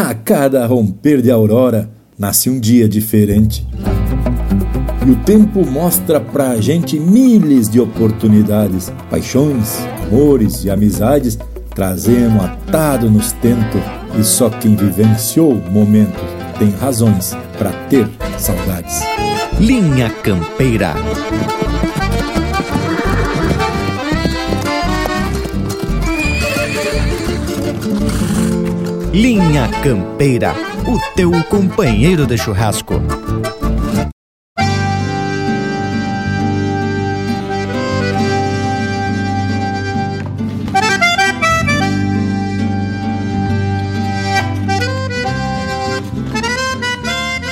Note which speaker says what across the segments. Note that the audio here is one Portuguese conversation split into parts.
Speaker 1: A cada romper de aurora nasce um dia diferente. E o tempo mostra pra gente milhares de oportunidades, paixões, amores e amizades trazemos atado nos tentos e só quem vivenciou momentos tem razões para ter saudades.
Speaker 2: Linha Campeira. Linha Campeira, o teu companheiro de churrasco.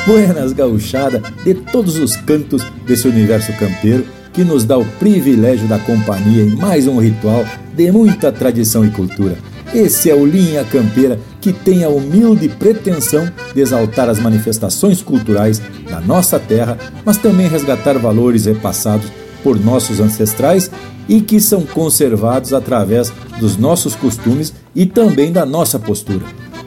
Speaker 1: Buenas gauchada de todos os cantos desse universo campeiro que nos dá o privilégio da companhia em mais um ritual de muita tradição e cultura esse é o Linha Campeira que tem a humilde pretensão de exaltar as manifestações culturais da nossa terra, mas também resgatar valores repassados por nossos ancestrais e que são conservados através dos nossos costumes e também da nossa postura.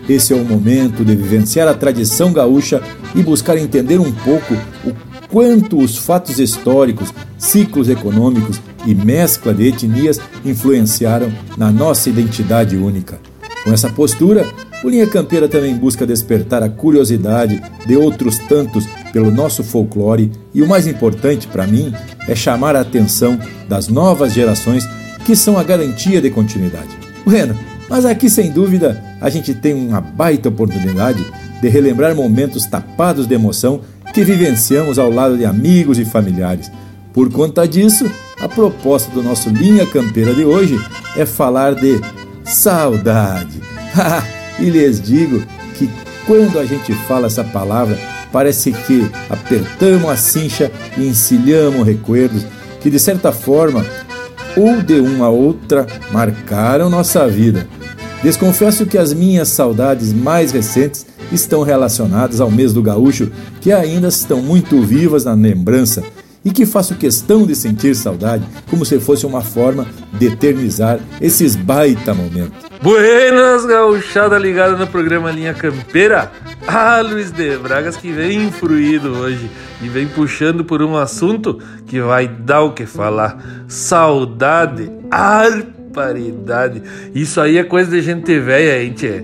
Speaker 1: Esse é o momento de vivenciar a tradição gaúcha e buscar entender um pouco o quanto os fatos históricos, ciclos econômicos e mescla de etnias influenciaram na nossa identidade única. Com essa postura, o Linha Campeira também busca despertar a curiosidade de outros tantos pelo nosso folclore e o mais importante para mim é chamar a atenção das novas gerações que são a garantia de continuidade. Bueno, mas aqui sem dúvida a gente tem uma baita oportunidade de relembrar momentos tapados de emoção que vivenciamos ao lado de amigos e familiares. Por conta disso, a proposta do nosso Linha Campeira de hoje é falar de saudade. e lhes digo que quando a gente fala essa palavra, parece que apertamos a cincha e encilhamos recuerdos que, de certa forma, ou de uma outra, marcaram nossa vida. Desconfesso que as minhas saudades mais recentes estão relacionadas ao mês do gaúcho, que ainda estão muito vivas na lembrança e que faço questão de sentir saudade, como se fosse uma forma de eternizar esses baita momentos.
Speaker 3: Buenas, gauchada ligada no programa Linha Campeira. Ah, Luiz de Bragas que vem fruído hoje e vem puxando por um assunto que vai dar o que falar. Saudade, arparidade. Isso aí é coisa de gente velha, hein, tchê?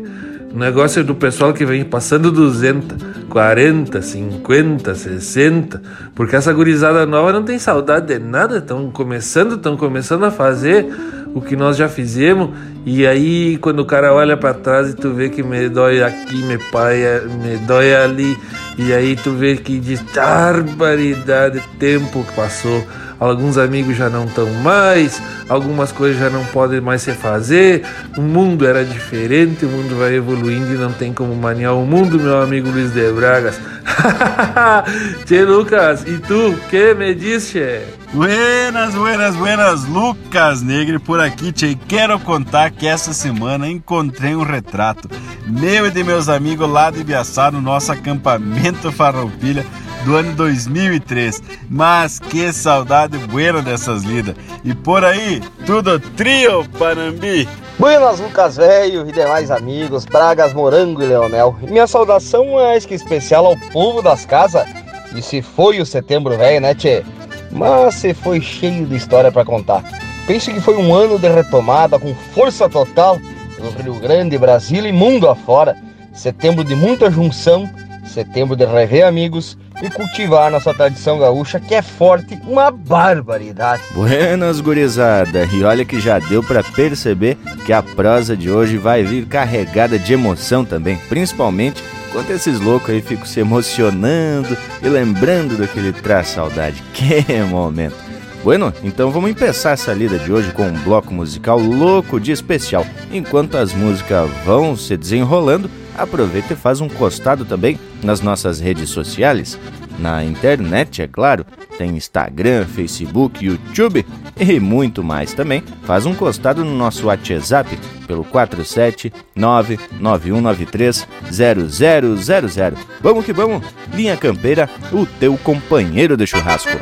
Speaker 3: O negócio é do pessoal que vem passando 200, 40, 50, 60, porque essa gurizada nova não tem saudade de nada, estão começando, estão começando a fazer o que nós já fizemos, e aí quando o cara olha para trás e tu vê que me dói aqui, me paia, me dói ali, e aí tu vê que diz barbaridade, tempo passou alguns amigos já não estão mais, algumas coisas já não podem mais se fazer, o mundo era diferente, o mundo vai evoluindo e não tem como maniar o mundo, meu amigo Luiz de Bragas. Tchê Lucas, e tu, que me tchê?
Speaker 4: Buenas, buenas, buenas, Lucas Negre por aqui, tchê. Quero contar que essa semana encontrei um retrato meu e de meus amigos lá de Ibiaçá no nosso acampamento Farroupilha do ano 2003. Mas que saudade buena dessas lidas. E por aí, tudo trio, Panambi.
Speaker 5: Buenas, Lucas Velho e demais amigos, Bragas, Morango e Leonel. Minha saudação é mais que especial ao povo das casas. E se foi o setembro velho, né, tchê? Mas se foi cheio de história para contar. Pense que foi um ano de retomada com força total no Rio Grande, Brasil e mundo afora. Setembro de muita junção, setembro de rever amigos e cultivar nossa tradição gaúcha que é forte, uma barbaridade.
Speaker 6: Buenas, gurizada! E olha que já deu para perceber que a prosa de hoje vai vir carregada de emoção também, principalmente quando esses loucos aí ficam se emocionando e lembrando do que lhe traz saudade. Que momento! Bueno, então vamos começar essa lida de hoje com um bloco musical louco de especial. Enquanto as músicas vão se desenrolando, aproveita e faz um costado também nas nossas redes sociais. Na internet, é claro, tem Instagram, Facebook, YouTube e muito mais também. Faz um costado no nosso WhatsApp pelo 47991930000. Vamos que vamos! Linha Campeira, o teu companheiro de churrasco.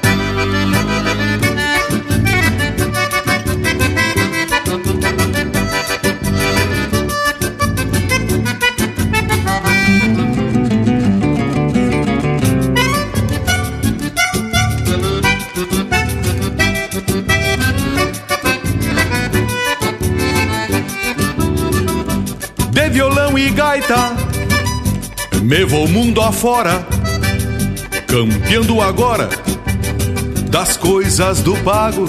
Speaker 7: Gaita, me vou mundo afora, campeando agora das coisas do pago.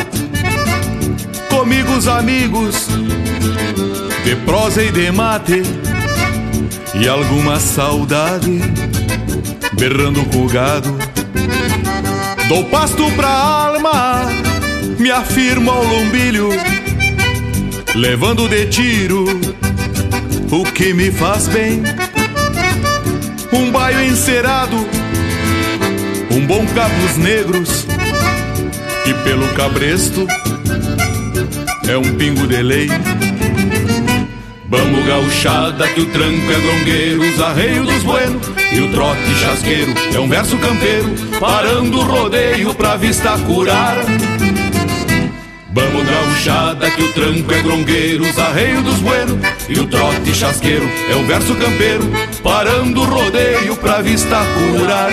Speaker 7: Comigo os amigos, de prosa e de mate, e alguma saudade, berrando com gado. Dou pasto pra alma, me afirmo ao lombilho, levando de tiro o que me faz bem. Um baio encerado, um bom cabos negros, e pelo cabresto é um pingo de lei. Vamos gauchada que o tranco é grongueiro, os arreios dos buenos e o trote chasqueiro é um verso campeiro, parando o rodeio pra vista curar. Vamos gauchada que o tranco é grongueiro, os arreios dos buenos e o trote chasqueiro é um verso campeiro, parando o rodeio pra vista curar.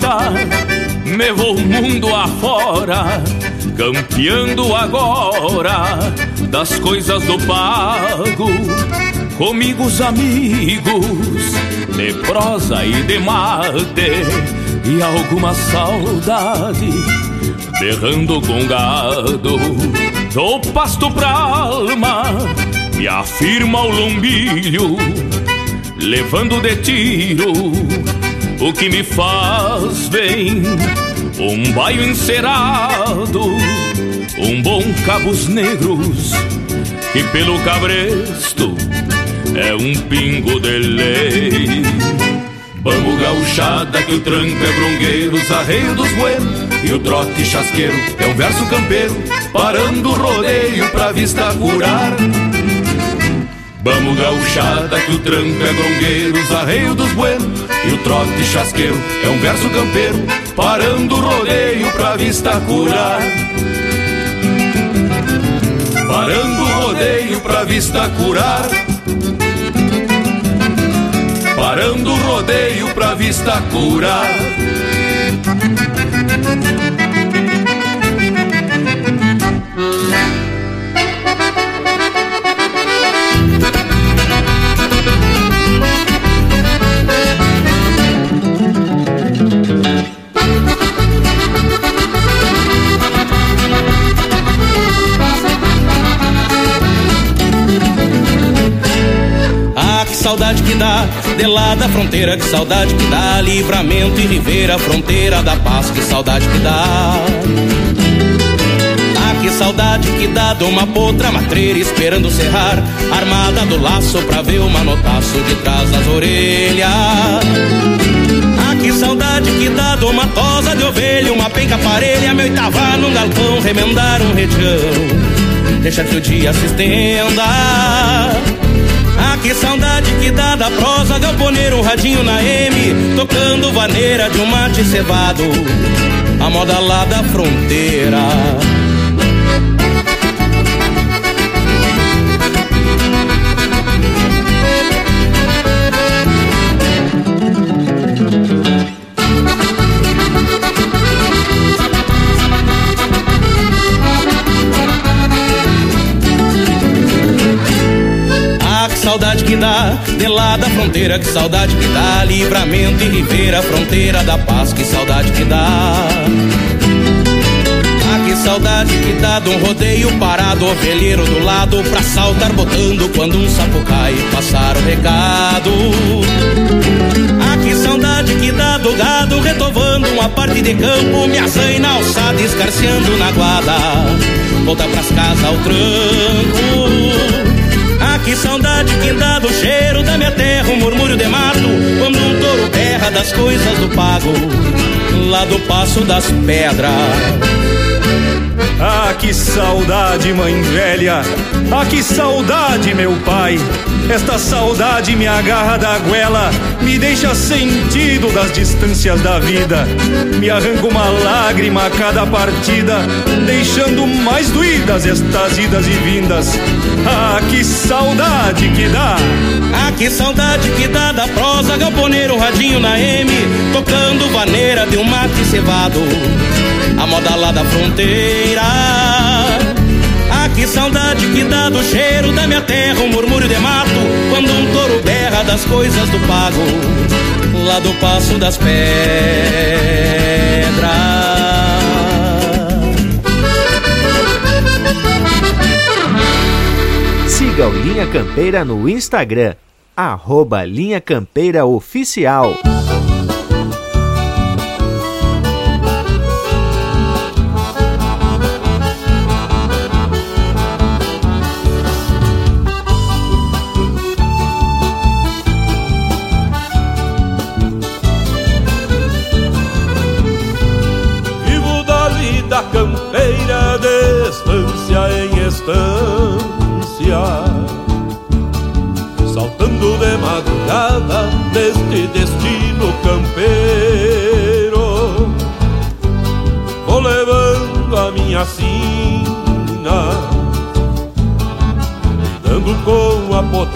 Speaker 8: Gaita, me vou mundo afora, campeando agora das coisas do pago. Comigo os amigos, de prosa e de mate, e alguma saudade, berrando com gado. Dou pasto pra alma, me afirma o lombilho, levando de tiro o que me faz bem. Um baio encerado, um bom cabos negros, que pelo cabresto é um pingo de lei. Bambu gauchada que o tranco é brongueiro, os arreios dos buenos e o trote chasqueiro é um verso campeiro, parando o rodeio pra vista curar. Vamos gauchada que o tranco é grongueiro, os arreios dos buenos e o trote chasqueiro é um verso campeiro, parando o rodeio pra vista curar. Parando o rodeio pra vista curar. Parando o rodeio pra vista curar.
Speaker 9: Saudade que dá, de lá da fronteira, que saudade que dá, livramento e ribeira, fronteira da paz, que saudade que dá. Ah, que saudade que dá de uma potra matreira esperando cerrar, armada do laço pra ver o manotaço de trás das orelhas. Ah, que saudade que dá de uma tosa de ovelha, uma penca parelha, meu Itavá num galpão, remendar um retião. Deixa que o dia se estenda. Que saudade que dá da prosa poner um radinho na M, tocando vaneira de um mate cevado, a moda lá da fronteira. Que dá, de lá da fronteira, que saudade que dá, livramento e ribeira, fronteira da paz, que saudade que dá. Ah, que saudade que dá de um rodeio parado, ovelheiro do lado, pra saltar botando quando um sapo cai, passar o recado. Ah, que saudade que dá do gado retovando uma parte de campo, me azaina alçada, escarceando na guarda, volta pras casas ao tranco. Que saudade que dá do cheiro da minha terra, um murmúrio de mato, quando um touro berra das coisas do pago, lá do passo das pedras.
Speaker 10: Ah, que saudade, mãe velha. Ah, que saudade, meu pai. Esta saudade me agarra da goela, me deixa sentido das distâncias da vida. Me arranca uma lágrima a cada partida, deixando mais doídas estas idas e vindas. Ah, que saudade que dá!
Speaker 9: Ah, que saudade que dá da prosa, galponeiro, radinho na M, tocando vaneira de um mate cevado a moda lá da fronteira. Que saudade que dá do cheiro da minha terra, um murmúrio de mato, quando um touro berra das coisas do pago, lá do passo das pedras.
Speaker 2: Siga o Linha Campeira no Instagram, arroba Linha Campeira Oficial.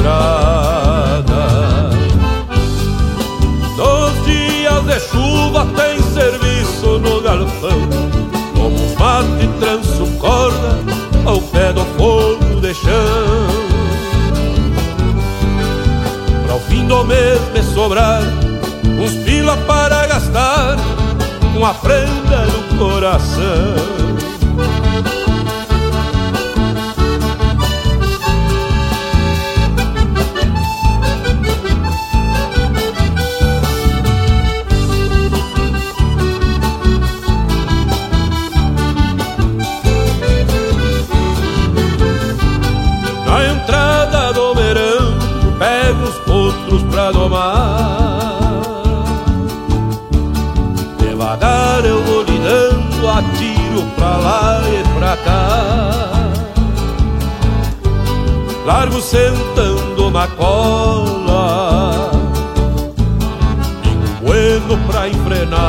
Speaker 11: Com a potrada Nos dias de chuva tem serviço no galpão Como os mate tranço corda ao pé do fogo de chão. Para o fim do mês me sobrar uns pila para gastar com a prenda no coração. Largo sentando na cola, Pingo bueno pra enfrenar.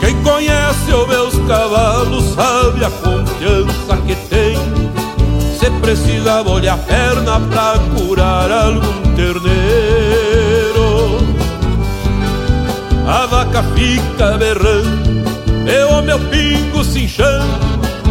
Speaker 11: Quem conhece os meus cavalos sabe a confiança que tem se precisa molhar a perna pra curar algum terneiro. A vaca fica berrando E o meu pingo se inchando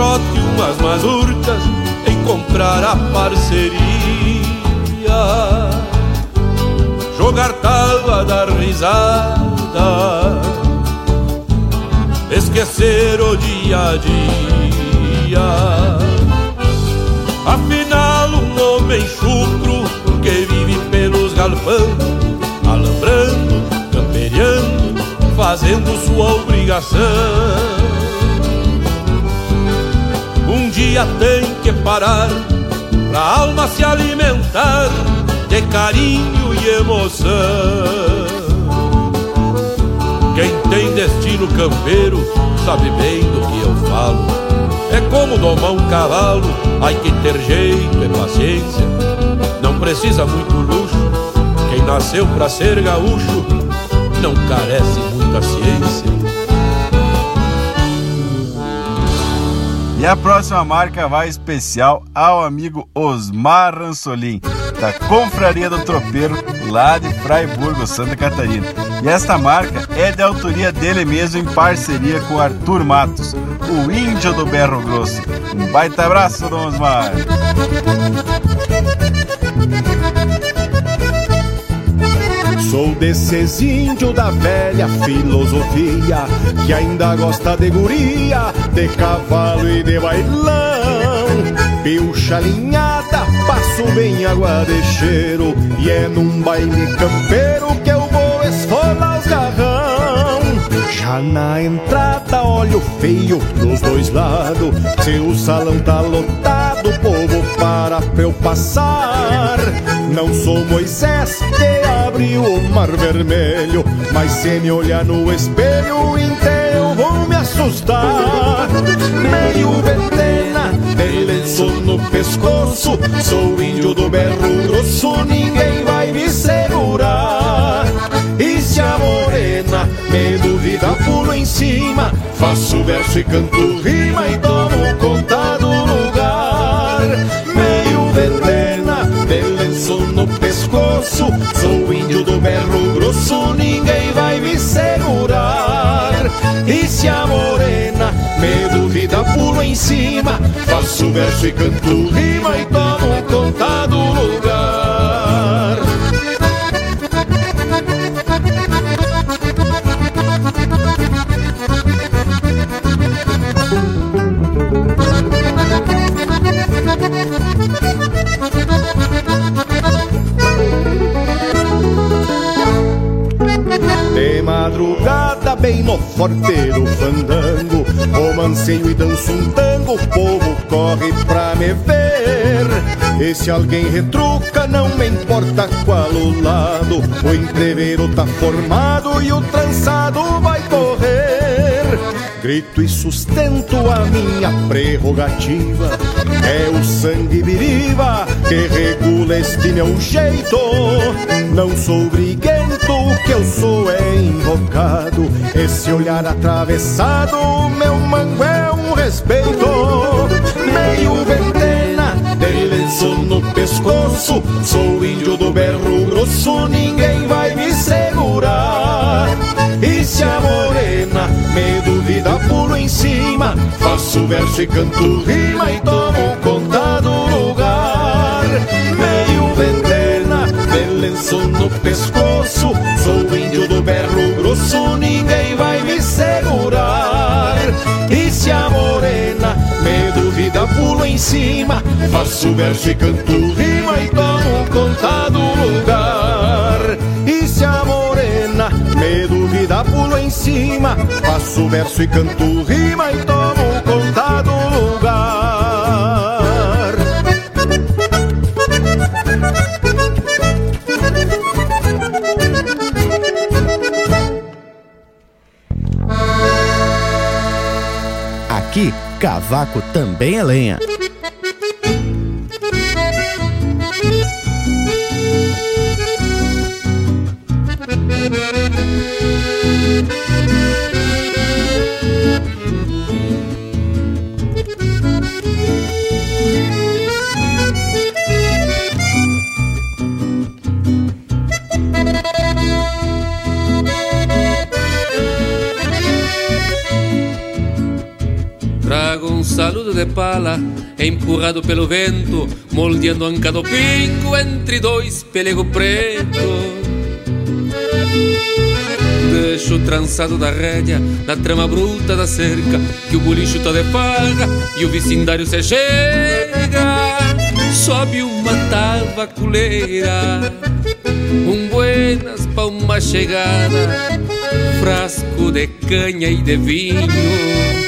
Speaker 11: umas mazurcas, encontrar a parceria, jogar tábua, dar risada, esquecer o dia a dia. Afinal, um homem chucro que vive pelos galpão, alambrando, camperiando, fazendo sua obrigação dia tem que parar pra alma se alimentar de carinho e emoção. Quem tem destino campeiro sabe bem do que eu falo. É como domar um cavalo, hay que ter jeito e paciência. Não precisa muito luxo, quem nasceu pra ser gaúcho não carece muita ciência.
Speaker 4: E a próxima marca vai especial ao amigo Osmar Ransolim, da Confraria do Tropeiro, lá de Fraiburgo, Santa Catarina. E esta marca é de autoria dele mesmo em parceria com Arthur Matos, o índio do Berro Grosso. Um baita abraço, Dom Osmar!
Speaker 12: Sou desses índios da velha filosofia Que ainda gosta de guria, de cavalo e de bailão. Pilcha alinhada, passo bem água de cheiro E é num baile campeiro que eu vou esfolar os garrão. Já na entrada olho feio dos dois lados Se o salão tá lotado, povo para eu passar. Não sou Moisés que abriu o mar vermelho Mas se me olhar no espelho inteiro vou me assustar. Meio ventena, de lenço no pescoço Sou índio do berro grosso, ninguém vai me segurar. E se a morena me duvida, pulo em cima Faço verso e canto rima e tomo conta pescoço Sou índio do berro grosso, ninguém vai me segurar. E se a morena me duvida, pulo em cima Faço verso e canto rima e tomo conta do lugar madrugada, bem no forteiro fandango. Romanceio e danço um tango, o povo corre pra me ver. E se alguém retruca, não me importa qual o lado. O entreveiro tá formado e o trançado vai correr. Grito e sustento a minha prerrogativa. É o sangue viriva que regula este meu jeito. Não sou briguento, o que eu sou é invocado. Esse olhar atravessado, meu mango é um respeito. Meio ventena, de lenço no pescoço. Sou índio do berro grosso, ninguém vai me segurar. E se a morena me duvida, pulo em cima. Faço verso e canto rima e tomo conta lenço no pescoço. Sou índio do berro grosso, ninguém vai me segurar. E se a morena me duvida, pulo em cima Faço verso e canto rima e tomo conta do lugar. E se a morena me duvida, pulo em cima Faço verso e canto rima e tomo conta
Speaker 6: cavaco também é lenha.
Speaker 13: Pala, empurrado pelo vento, moldeando anca do pingo entre dois pelego preto. Deixo o trançado da rédea na trama bruta da cerca, que o bolicho tá de farra e o vecindário se chega. Sobe uma tabaculeira, um buenas pra uma chegada, frasco de canha e de vinho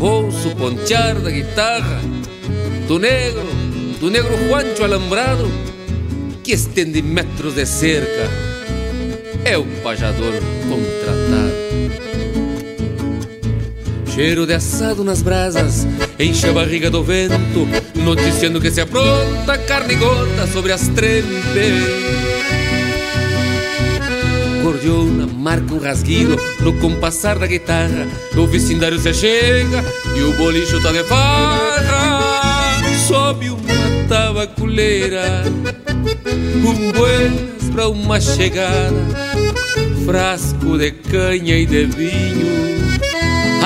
Speaker 13: ouço pontear da guitarra do negro, do negro Juancho alambrado que estende metros de cerca. É o pajador contratado. Cheiro de assado nas brasas, enche a barriga do vento, noticiando que se apronta carne gorda sobre as trempes. Marca um rasguido no compassar da guitarra. O vecindário se chega e o bolicho tá de farra. Sobe uma tabaculeira, um buenas pra uma chegada. Frasco de canha e de vinho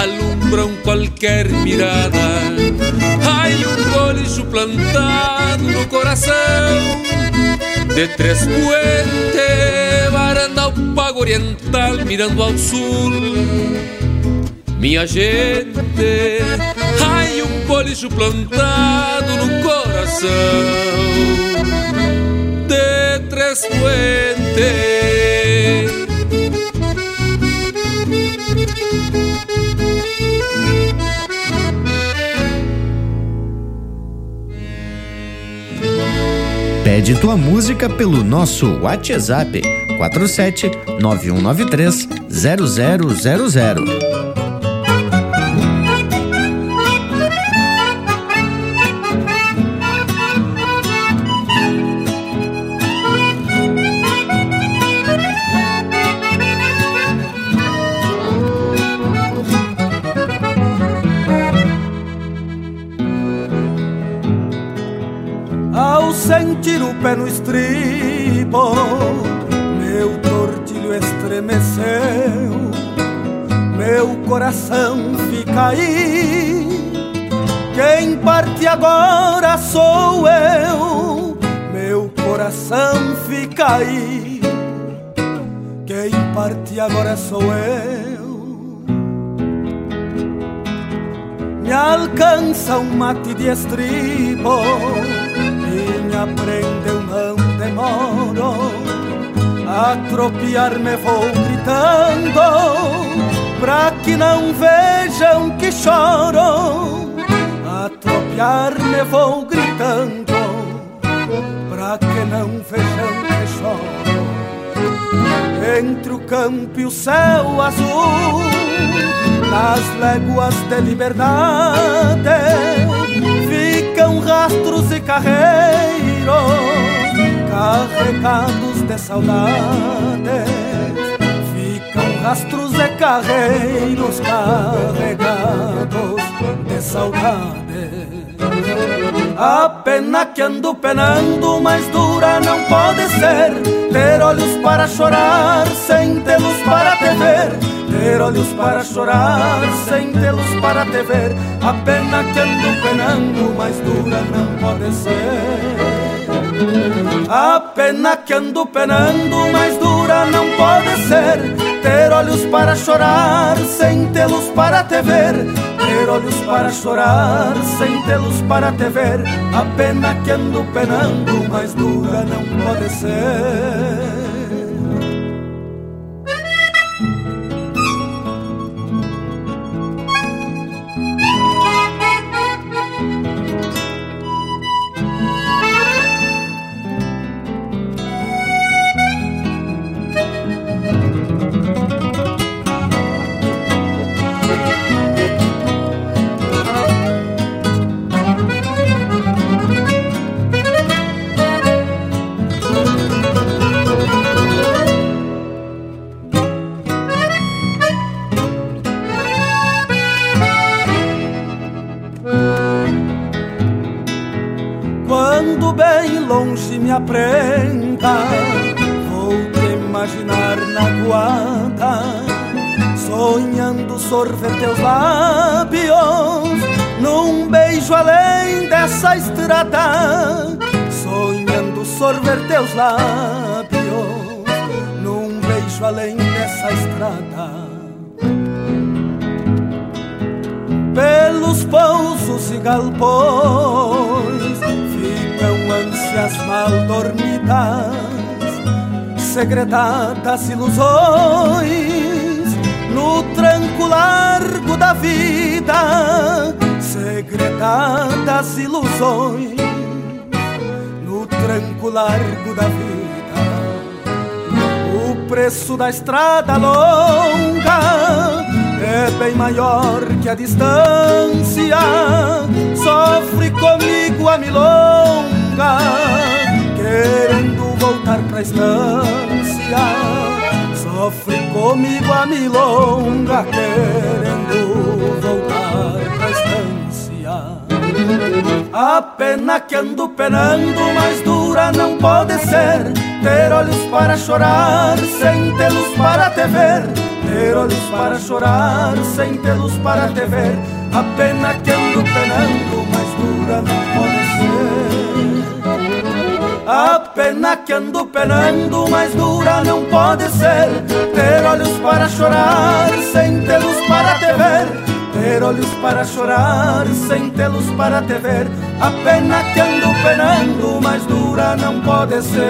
Speaker 13: alumbram qualquer mirada. Ai, um bolicho plantado no coração de Três Puentes, ao Pago Oriental, mirando ao sul. Minha gente, ai, um bolicho plantado no coração de Três Puentes.
Speaker 6: Pede tua música pelo nosso WhatsApp 47 9193 0000.
Speaker 14: sentir o pé no estribo, estremeceu, meu coração fica aí. Quem parte agora sou eu, meu coração fica aí. Quem parte agora sou eu. Me alcança um mate de estribo me aprendeu, não demoro. A tropiar me vou gritando, pra que não vejam que choro. A tropiar me vou gritando, pra que não vejam que choro. Entre o campo e o céu azul, nas léguas de liberdade, ficam rastros e carreiros carregados de saudades. Ficam rastros e carreiros carregados de saudades. A pena que ando penando, mais dura não pode ser. Ter olhos para chorar, sem tê-los para te ver. Ter olhos para chorar, sem tê-los para te ver. A pena que ando penando, mais dura não pode ser. A pena que ando penando, mais dura não pode ser. Ter olhos para chorar, sem tê-los para te ver. Ter olhos para chorar, sem tê-los para te ver. A pena que ando penando, mais dura não pode ser. Longe me aprenda, vou te imaginar na guarda, sonhando sorver teus lábios, num beijo além dessa estrada, sonhando sorver teus lábios, num beijo além dessa estrada. Pelos pousos e galpões ficam ânsias mal dormidas, segredadas ilusões no tranco largo da vida, segredadas ilusões no tranco largo da vida. O preço da estrada longa é bem maior que a distância. Sofre comigo a milonga, querendo voltar pra estância. Sofre comigo a milonga querendo voltar pra estância. A pena que ando penando, mais dura não pode ser. Ter olhos para chorar, sem tê-los para te ver. Ter olhos para chorar, sem tê-los para te ver. A pena que ando penando, mais dura não. A pena que ando penando, mais dura não pode ser. Ter olhos para chorar, sem tê-los para te ver ter olhos para chorar, sem tê-los para te ver. A pena que ando penando, mais dura não pode ser.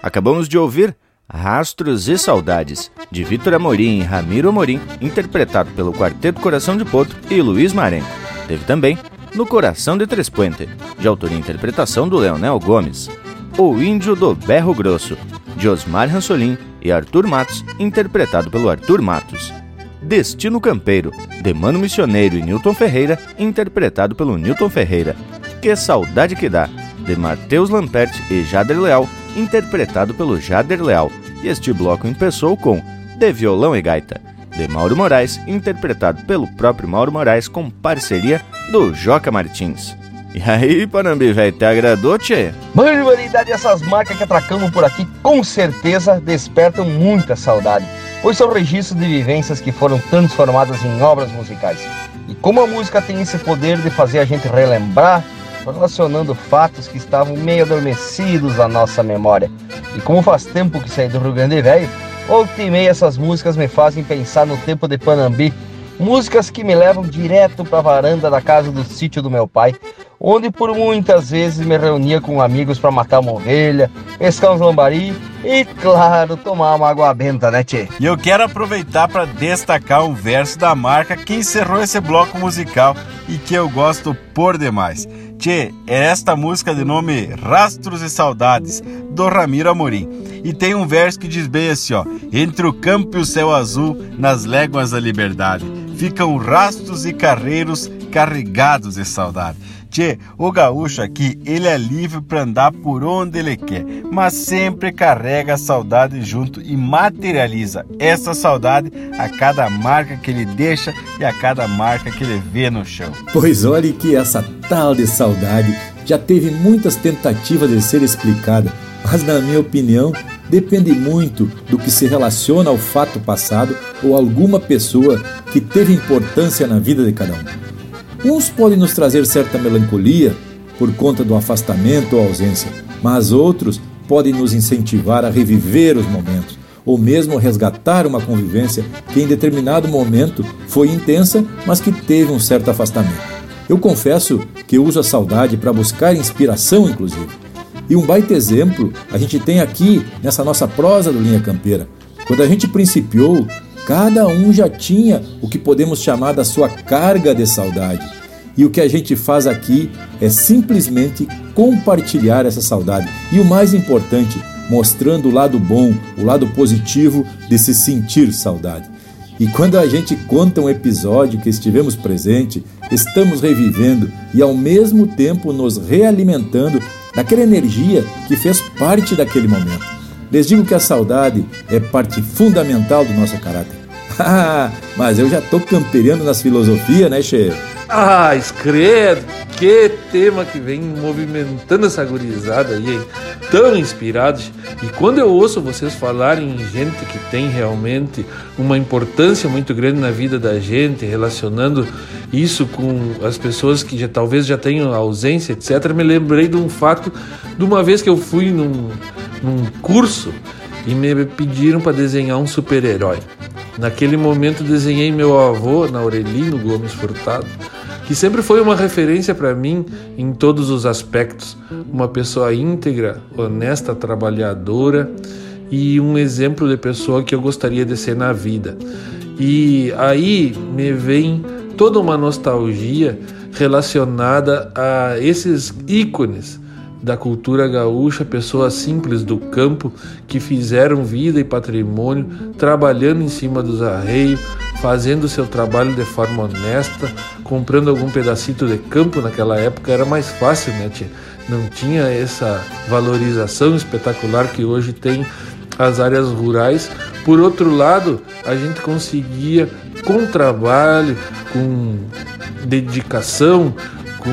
Speaker 6: Acabamos de ouvir Rastros e Saudades, de Vitor Amorim e Ramiro Amorim, interpretado pelo Quarteto Coração de Potro e Luiz Marenco. Teve também No Coração de Tres Puente, de autoria e interpretação do Leonel Gomes. O Índio do Berro Grosso, de Osmar Ransolim e Arthur Matos, interpretado pelo Arthur Matos. Destino Campeiro, de Mano Missioneiro e Newton Ferreira, interpretado pelo Newton Ferreira. Que Saudade Que Dá, de Mateus Lampert e Jader Leal, interpretado pelo Jader Leal. E este bloco empeçou com De Violão e Gaita, de Mauro Moraes, interpretado pelo próprio Mauro Moraes com parceria do Joca Martins. E aí, Panambi, velho, te agradou, tchê?
Speaker 5: Barbaridade, essas marcas que atracamos por aqui com certeza despertam muita saudade, pois são registros de vivências que foram transformadas em obras musicais. E como a música tem esse poder de fazer a gente relembrar, relacionando fatos que estavam meio adormecidos na nossa memória. E como faz tempo que saí do Rio Grande Velho, volta e meia essas músicas me fazem pensar no tempo de Panambi, músicas que me levam direto para a varanda da casa do sítio do meu pai, onde por muitas vezes me reunia com amigos para matar uma ovelha, pescar uns lambari e, claro, tomar uma água benta, né, Tchê?
Speaker 4: E eu quero aproveitar para destacar um verso da marca que encerrou esse bloco musical e que eu gosto por demais. Tchê, é esta música de nome Rastros e Saudades, do Ramiro Amorim. E tem um verso que diz bem assim, ó: Entre o campo e o céu azul, nas léguas da liberdade, ficam rastros e carreiros carregados de saudade. Tchê, o gaúcho aqui, ele é livre para andar por onde ele quer, mas sempre carrega a saudade junto e materializa essa saudade a cada marca que ele deixa e a cada marca que ele vê no chão.
Speaker 1: Pois olhe que essa tal de saudade já teve muitas tentativas de ser explicada, mas na minha opinião depende muito do que se relaciona ao fato passado ou alguma pessoa que teve importância na vida de cada um. Uns podem nos trazer certa melancolia por conta do afastamento ou ausência, mas outros podem nos incentivar a reviver os momentos, ou mesmo resgatar uma convivência que em determinado momento foi intensa, mas que teve um certo afastamento. Eu confesso que uso a saudade para buscar inspiração, inclusive. E um baita exemplo a gente tem aqui nessa nossa prosa do Linha Campeira. Quando a gente principiou, Cada um já tinha o que podemos chamar da sua carga de saudade. E o que a gente faz aqui é simplesmente compartilhar essa saudade. E o mais importante, mostrando o lado bom, o lado positivo de se sentir saudade. E quando a gente conta um episódio que estivemos presente, estamos revivendo e ao mesmo tempo nos realimentando daquela energia que fez parte daquele momento. Les digo que a saudade é parte fundamental do nosso caráter. Mas eu já tô campeando nas filosofias, né, Che?
Speaker 3: Ah, escredo! Que tema que vem movimentando essa gurizada aí, hein? Tão inspirados. E quando eu ouço vocês falarem em gente que tem realmente uma importância muito grande na vida da gente, relacionando isso com as pessoas que já, talvez já tenham ausência, etc., me lembrei de um fato de uma vez que eu fui num, num curso e me pediram para desenhar um super-herói. Naquele momento desenhei meu avô, Naurelino Gomes Furtado, que sempre foi uma referência para mim em todos os aspectos, uma pessoa íntegra, honesta, trabalhadora e um exemplo de pessoa que eu gostaria de ser na vida. E aí me vem toda uma nostalgia relacionada a esses ícones da cultura gaúcha, pessoas simples do campo que fizeram vida e patrimônio, trabalhando em cima dos arreios, fazendo seu trabalho de forma honesta, comprando algum pedacito de campo naquela época era mais fácil, né, tia? Não tinha essa valorização espetacular que hoje tem as áreas rurais. Por outro lado, a gente conseguia com trabalho, com dedicação, com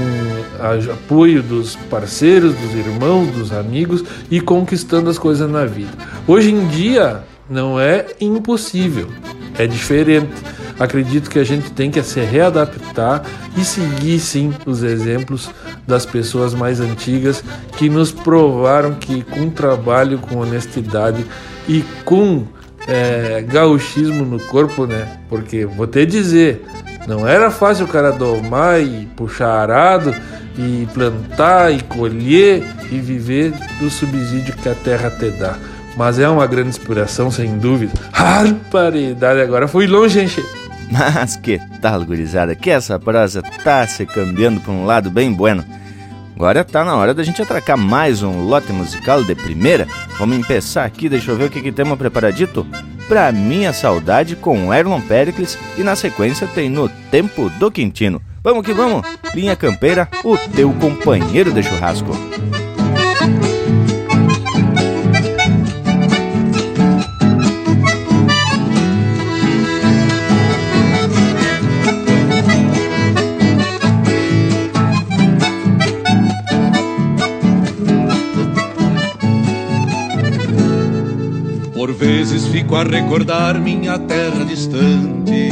Speaker 3: apoio dos parceiros, dos irmãos, dos amigos e conquistando as coisas na vida. Hoje em dia não é impossível, é diferente. Acredito que a gente tem que se readaptar e seguir sim os exemplos das pessoas mais antigas que nos provaram que com trabalho, com honestidade e com é, gauchismo no corpo, né? Porque vou te dizer, não era fácil o cara domar e puxar arado e plantar e colher e viver do subsídio que a terra te dá. Mas é uma grande inspiração, sem dúvida. Barbaridade, agora fui longe, hein,
Speaker 6: Mas que tal, gurizada? Que essa prosa tá se cambiando para um lado bem bueno. Agora tá na hora da gente atracar mais um lote musical de primeira. Vamos começar aqui, deixa eu ver o que, que temos preparadito. Pra Minha Saudade com Erlon Pericles e na sequência tem No Tempo do Quintino. Vamos que vamos! Linha Campeira, o teu companheiro de churrasco.
Speaker 15: vezes fico a recordar minha terra distante.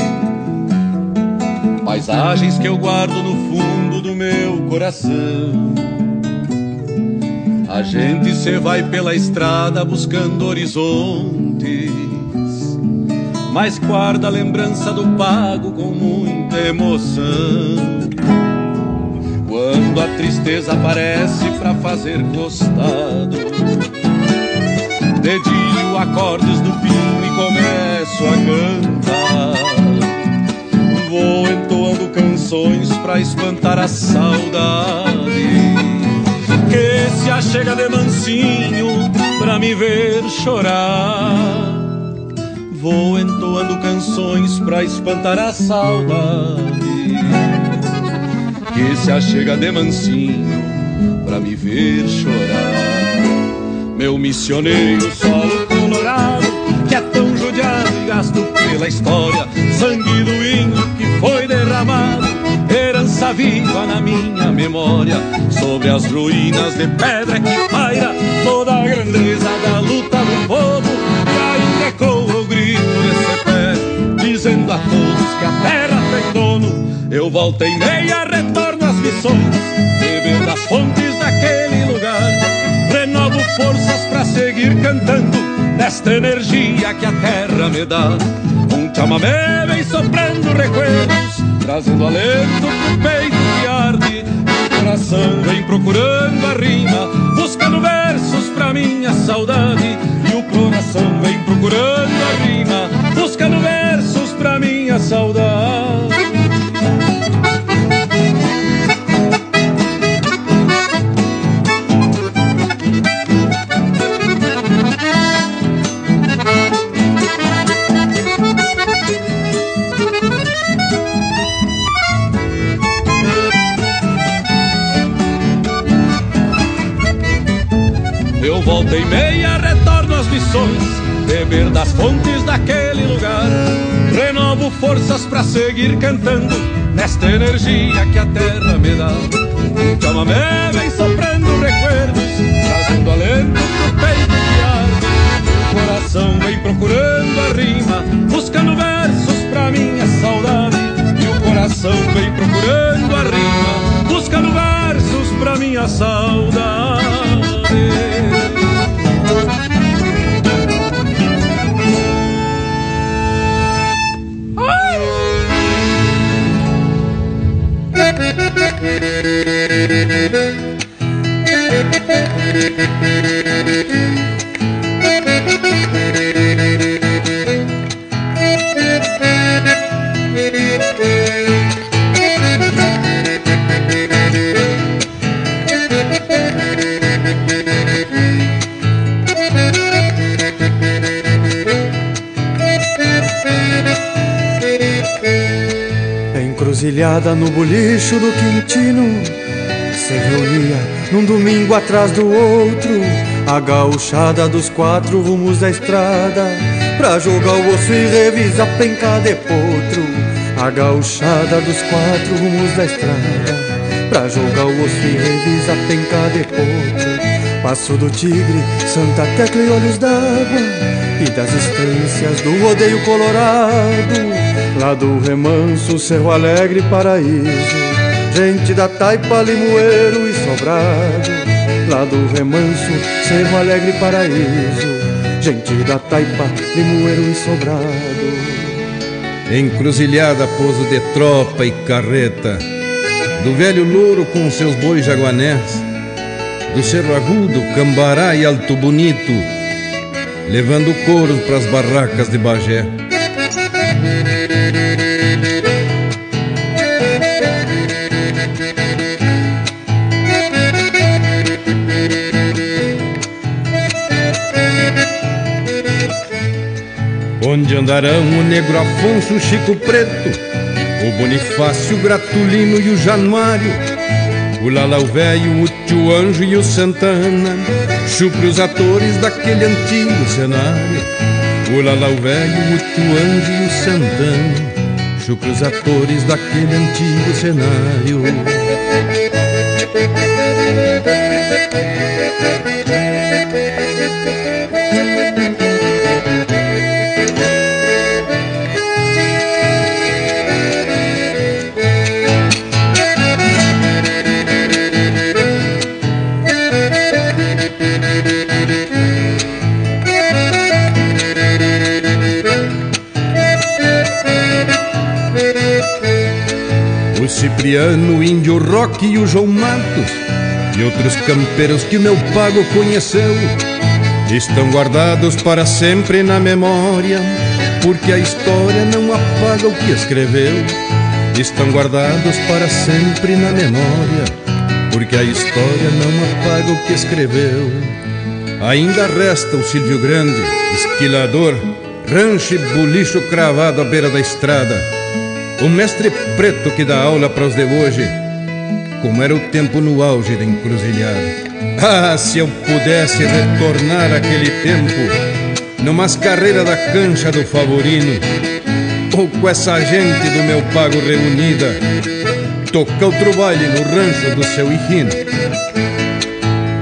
Speaker 15: Paisagens que eu guardo no fundo do meu coração. A gente se vai pela estrada buscando horizontes, mas guarda a lembrança do pago com muita emoção. Quando a tristeza aparece para fazer costado dedilho acordes do pino e começo a cantar. Vou canções pra espantar a saudade que se achega de mansinho pra me ver chorar. Vou entoando canções pra espantar a saudade que se achega de mansinho pra me ver chorar. Meu missioneiro solo colorado, que é tão judiado e gasto pela história, sangue do índio que foi derramado, herança viva na minha memória, sobre as ruínas de pedra que paira toda a grandeza da luta do povo, e ainda ecoa o grito desse pé, dizendo a todos que a terra tem dono. Eu volto em meia, retorno às missões, beber das fontes daquele lugar renovo forças para seguir cantando nesta energia que a terra me dá. Um chamamé vem soprando recuerdos, trazendo alento pro peito que arde. O coração vem procurando a rima, buscando versos pra minha saudade. E o coração vem procurando a rima, buscando versos pra minha saudade. Beber das fontes daquele lugar. Renovo forças para seguir cantando nesta energia que a terra me dá. O chamamé vem soprando recuerdos, trazendo alento pro peito que arde. O coração vem procurando a rima, buscando versos pra minha saudade. E o coração vem procurando a rima, buscando versos pra minha saudade. Thank you.
Speaker 16: encruzilhada no bolicho do Quintino Se reunia num domingo atrás do outro A gauchada dos quatro rumos da estrada Pra jogar o osso e revisar penca de potro. A gauchada dos quatro rumos da estrada Pra jogar o osso e revisar penca de potro. Passo do tigre, Santa Tecla e Olhos d'Água e das estâncias do rodeio colorado, lá do remanso, Cerro Alegre, Paraíso, gente da Taipa, Limoeiro e Sobrado, lá do remanso, Cerro Alegre, Paraíso, gente da Taipa, Limoeiro e Sobrado.
Speaker 17: Encruzilhada, pouso de tropa e carreta, do velho louro com seus bois jaguanés, do Cerro Agudo, Cambará e Alto Bonito, levando couro para as barracas de Bagé. Onde andarão o negro Afonso, o Chico Preto, o Bonifácio, o Gratulino e o Januário, o Lalau Velho, o Tio Anjo e o Santana, chupre os atores daquele antigo cenário. O Lalau Velho, o Anjo e o Santana, chupre os atores daquele antigo cenário. O Cipriano, o Índio Rock e o João Matos E outros campeiros que o meu pago conheceu Estão guardados para sempre na memória Porque a história não apaga o que escreveu Estão guardados para sempre na memória Porque a história não apaga o que escreveu. Ainda resta o Silvio Grande, esquilador Rancho e bulicho cravado à beira da estrada o mestre preto que dá aula para os de hoje, como era o tempo no auge da encruzilhada. Ah, se eu pudesse retornar aquele tempo, numas carreiras da cancha do Favorino, ou com essa gente do meu pago reunida, tocar outro baile no rancho do seu Irrino.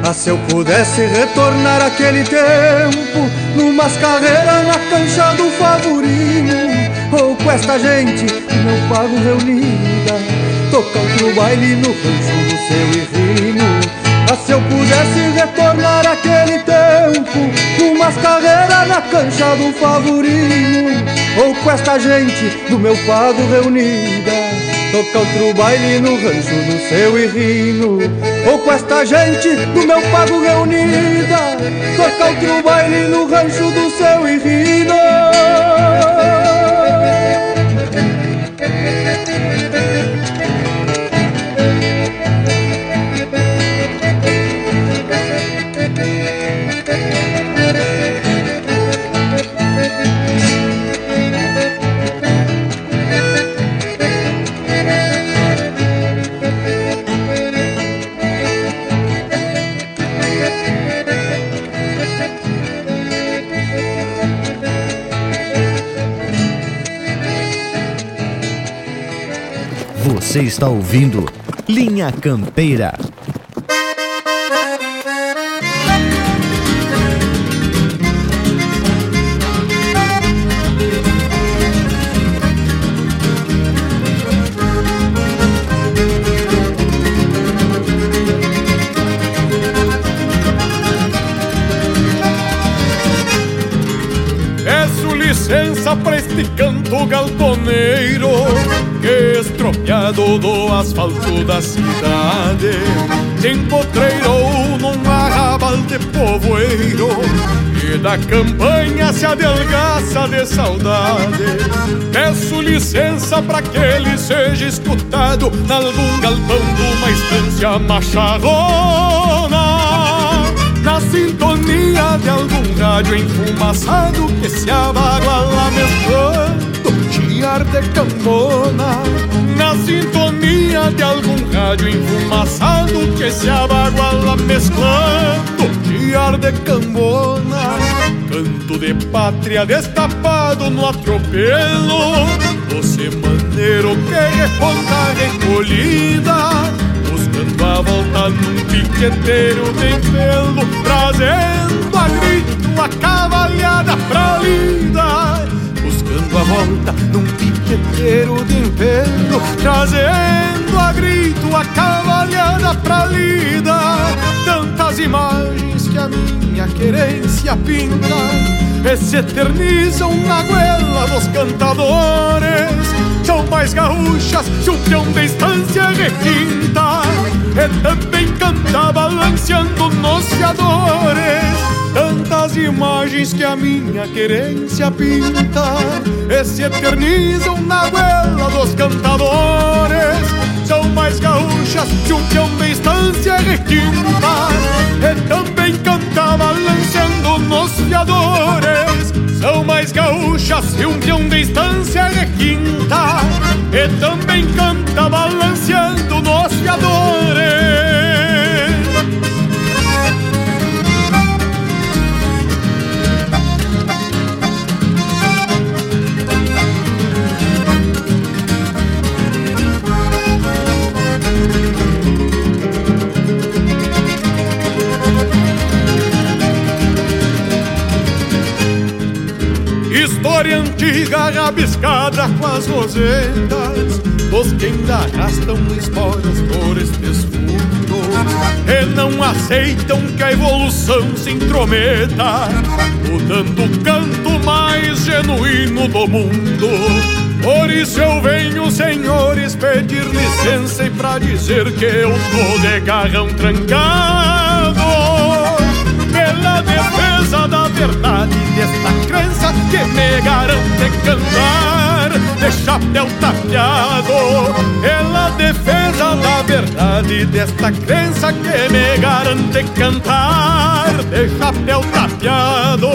Speaker 16: Ah, se eu pudesse retornar aquele tempo, numas carreiras na cancha do Favorino, ou com esta gente não pago reunida. Tocar outro baile no rancho do seu irrino Ah, se eu pudesse retornar aquele tempo Umas carreiras na cancha do favorino. Ou com esta gente do meu pago reunida. Tocar outro baile no rancho do seu irrino Ou com esta gente do meu pago reunida. Tocar outro baile no rancho do seu irrino
Speaker 18: está ouvindo Linha Campeira.
Speaker 19: Licença pra este canto asfalto da cidade. Se empotreirou num arrabal de povoeiro. E da campanha se adelgaça de saudade. Peço licença pra que ele seja escutado Nalgum galpão de uma estância macharrona. Na sintonia de algum rádio enfumaçado que se abagua lá mesclando De cambona Na sintonia de algum rádio enfumaçado Que se abaguala mesclando de ar de cambona Canto de pátria destapado no atropelo Do semaneiro que responda recolhida Buscando a volta num piqueteiro de pelo Trazendo a grito a cavalhada pra lida volta num piqueteiro de pelo Trazendo a grito a cavalhada pra lida Tantas imagens que a minha querência pinta E se eternizam na goela dos cantadores. São mais gaúchas que o peão da estância requinta E também canta balanceando nos fiadores Tantas imagens que a minha querência pinta E se eternizam na goela dos cantadores. São mais gaúchas que o peão da estância requinta E também canta balanceando nos fiadores. São mais gaúchas que um peão da estância requinta E também canta balanceando nos fiadores História antiga rabiscada com as rosetas Dos que ainda arrastam esporas por estes fundos. E não aceitam que a evolução se intrometa Mudando o canto mais genuíno do mundo. Por isso eu venho, senhores, pedir licença E pra dizer que eu tô de garrão trancado defesa da verdade desta crença que me garante cantar de chapéu tapeado. Pela defesa da verdade desta crença que me garante cantar de chapéu tapeado.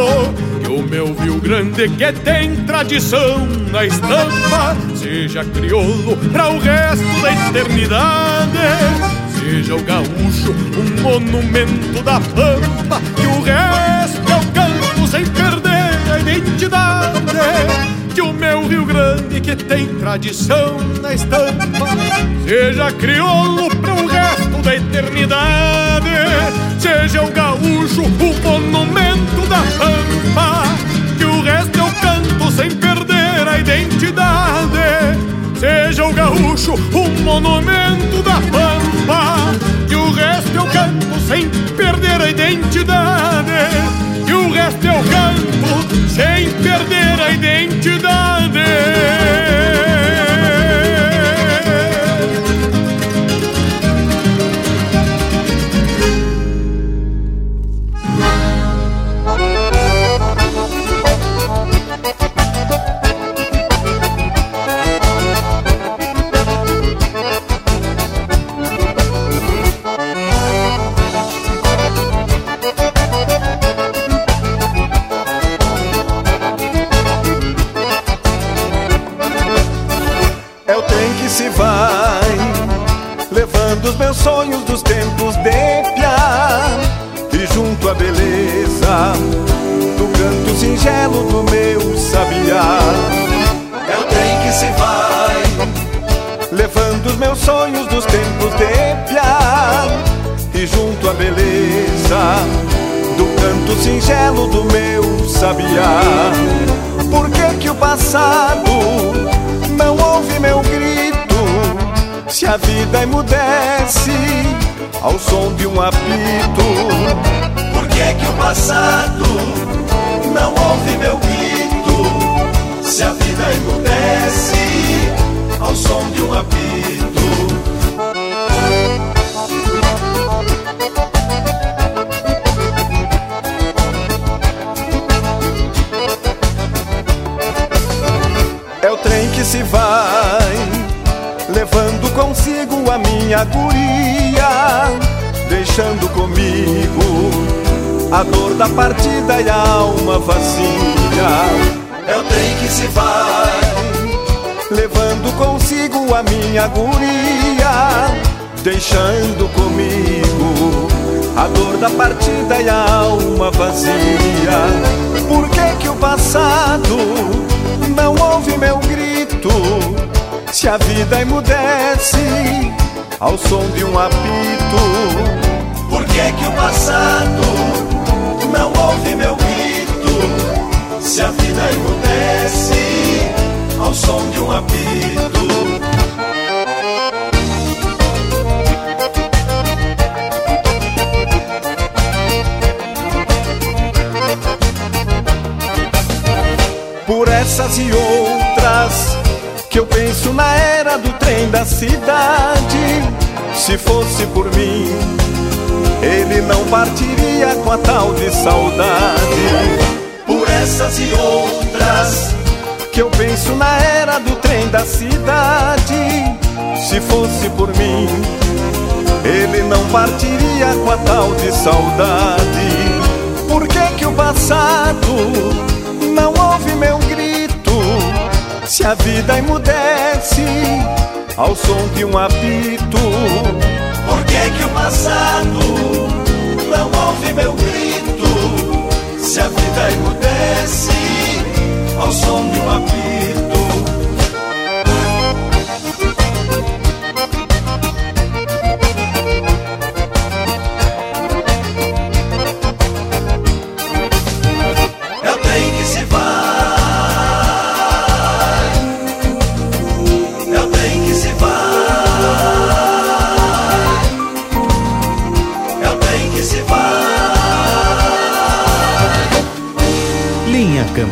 Speaker 19: Que o meu Rio Grande que tem tradição na estampa seja crioulo para o resto da eternidade. Seja o gaúcho um monumento da pampa Que o resto é o canto sem perder a identidade. Que o meu Rio Grande que tem tradição na estampa Seja crioulo para o resto da eternidade. Seja o gaúcho o monumento da pampa Que o resto é o canto sem perder a identidade. Seja o gaúcho um monumento da pampa eu canto sem perder a identidade. E o resto eu canto sem perder a identidade
Speaker 20: singelo do meu sabiá. É o trem que se vai, levando os meus sonhos dos tempos de piar. E junto à beleza do canto singelo do meu sabiá. Por que que o passado não ouve meu grito Se a vida emudece ao som de um apito
Speaker 21: Por que que o passado não ouve meu grito. Se a vida emudece ao som de um apito.
Speaker 20: É o trem que se vai Levando consigo a minha guria Deixando comigo A dor da partida e a alma vazia
Speaker 21: É o trem que se vai
Speaker 20: levando consigo a minha guria, deixando comigo a dor da partida e a alma vazia. Por que que o passado não ouve meu grito? Se a vida emudece ao som de um apito.
Speaker 22: Por que que o passado não ouve meu grito? Se a vida emudece ao som de um apito.
Speaker 20: Por essas e outras que eu penso na era do trem da cidade. Se fosse por mim, ele não partiria com a tal de saudade.
Speaker 22: Por essas e outras
Speaker 20: que eu penso na era do trem da cidade. Se fosse por mim, ele não partiria com a tal de saudade. Por que que o passado não ouve meu grito? Se a vida emudece ao som de um apito.
Speaker 22: Que que o passado não ouve meu grito? Se a vida emudece ao som de um apito.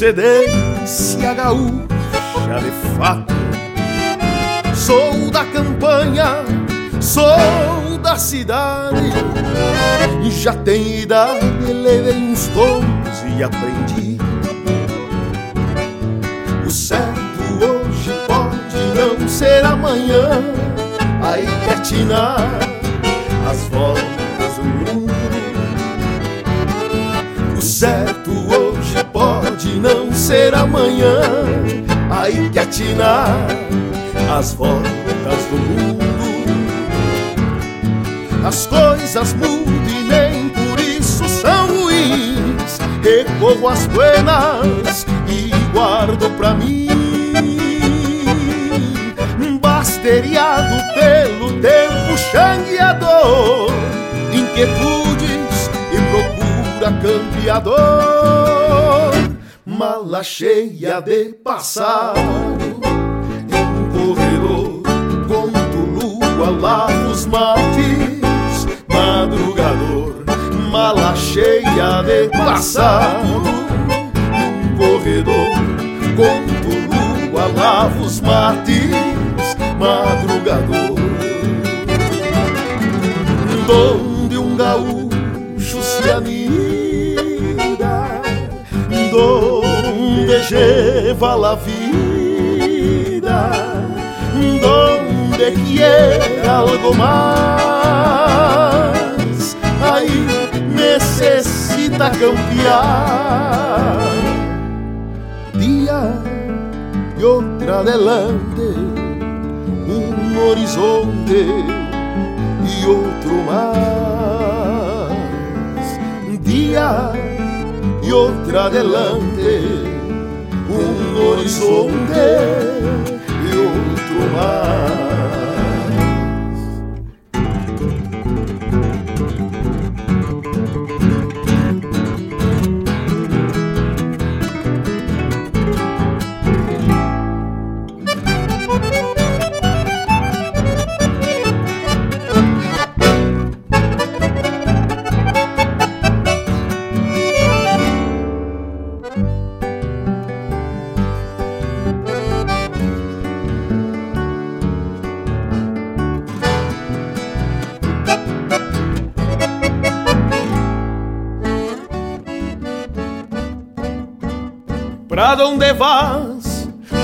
Speaker 12: Procedência gaúcha de fato. Sou da campanha, sou da cidade, já tenho idade, levei uns tons e aprendi. O certo hoje pode não ser amanhã, quer atinar as voltas do mundo. O certo hoje pode não ser amanhã, aí que atinar as voltas do mundo. As coisas mudam e nem por isso são ruins. Recorro às buenas e guardo pra mim basteriado pelo tempo xangueador, inquietudes e procura campeador, mala cheia de passado, em corredor, conto lua, lavo os mates, madrugador, mala cheia de passado, em corredor, conto lua, lavo os mates madrugador. Donde um gaúcho se anida Donde lleva la vida Donde quiere algo más Ahí necesita cambiar Día y otra adelante um horizonte e outro mais. Um dia e horizonte e outro mais.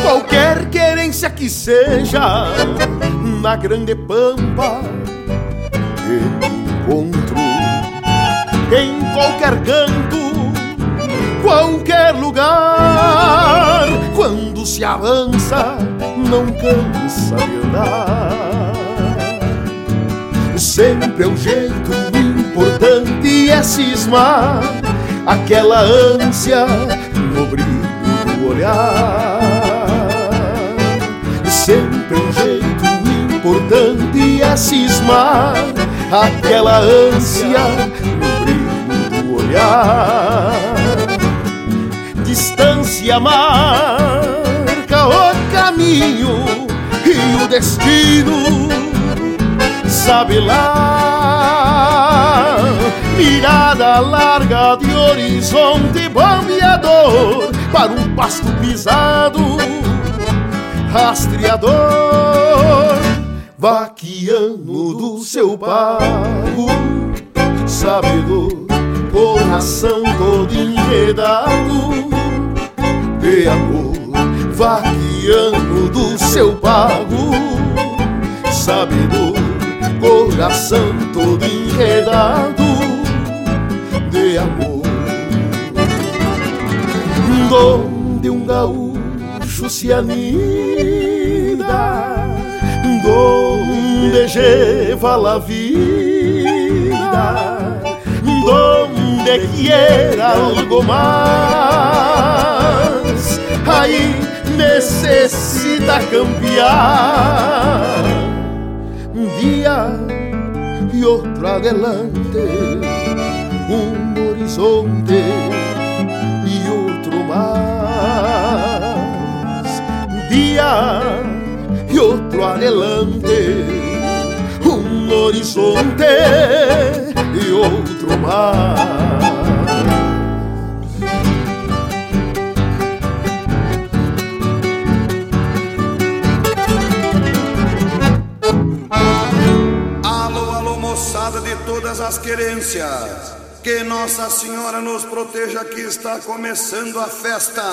Speaker 12: Qualquer querência que seja, na grande pampa que encontro em qualquer canto, qualquer lugar. Quando se avança, não cansa de andar. Sempre é um jeito importante é cismar aquela ânsia olhar. Sempre um jeito importante é cismar aquela ânsia no brilho do olhar. Distância marca o caminho e o destino sabe lá. Mirada larga de horizonte bombeador para um pasto pisado, rastreador, vaqueano do seu pago, sabedor, coração todo enredado de amor, vaqueano do seu pago, sabedor coração todo enredado de amor. Donde um gaúcho se anida, donde lleva a vida, donde quiera algo más, aí necessita cambiar un día y otro adelante, un horizonte Un día y otro adelante, un horizonte y otro más.
Speaker 23: todas as querências. Que Nossa Senhora nos proteja que está começando a festa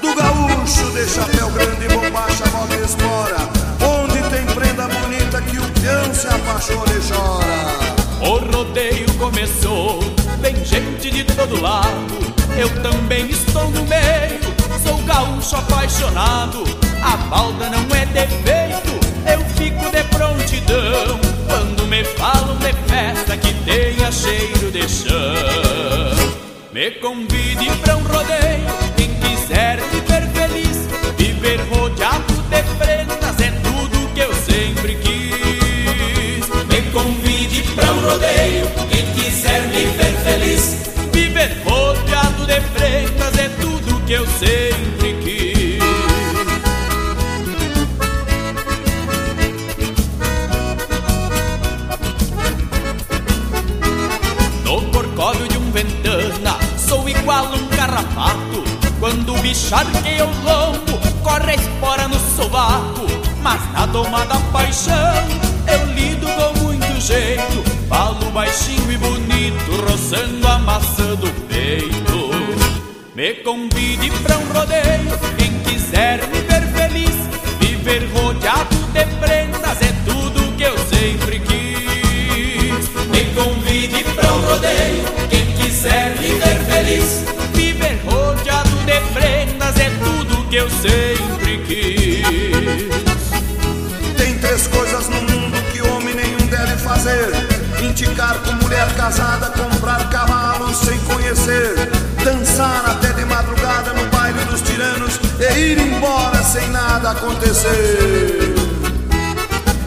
Speaker 23: do gaúcho de chapéu grande, bombacha, moda e espora. Onde tem prenda bonita que o peão se apaixona e chora.
Speaker 9: O rodeio começou, vem gente de todo lado. Eu também estou no meio, sou gaúcho apaixonado. A balda não é defeito, eu fico de prontidão quando me falam de festa que tenha cheiro de chão. Me convide pra um rodeio, quem quiser viver feliz, viver rodeado de prendas é tudo que eu sempre quis. Me convide pra um rodeio, quem quiser viver feliz, viver rodeado de prendas é tudo que eu sempre carrapato Quando me charqueia o lombo Corre a espora no sovaco. Mas na tomada paixão Eu lido com muito jeito. Falo baixinho e bonito Roçando a maçã do peito. Me convide pra um rodeio Quem quiser me ver feliz. Viver rodeado de prendas É tudo que eu sempre quis. Me convide pra um rodeio Quem quiser viver feliz. Viver prendas é tudo que eu sempre quis.
Speaker 23: Tem três coisas no mundo que homem nenhum deve fazer. Indicar com mulher casada, comprar cavalos sem conhecer. Dançar até de madrugada no baile dos tiranos E ir embora sem nada acontecer.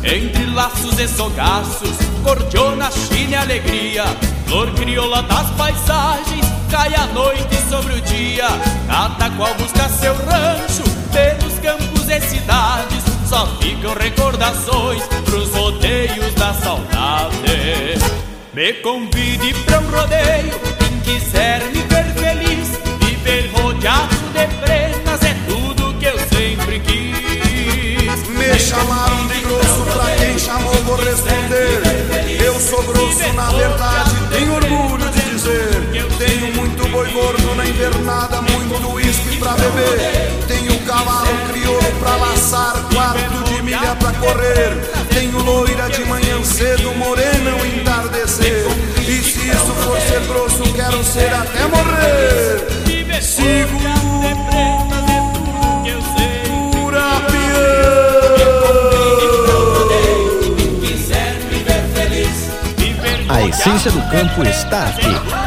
Speaker 9: Entre laços e sogaços, cordiona, china e alegria Flor crioula das paisagens, cai a noite sobre o dia. Cada qual busca seu rancho, pelos campos e cidades. Só ficam recordações pros rodeios da saudade. Me convide pra um rodeio, quem quiser me ver feliz. Viver rodeado de prendas é tudo que eu sempre quis.
Speaker 23: Me chamaram de grosso, pra quem chamou vou responder. Eu sou grosso, na verdade, tenho orgulho gordo na invernada, muito uísque pra beber. Tenho cavalo crioulo pra laçar, quarto de milha pra correr. Tenho loira de manhã cedo, morena ao entardecer. E se isso for ser grosso, quero ser até morrer. Segura,
Speaker 18: A essência do campo está aqui.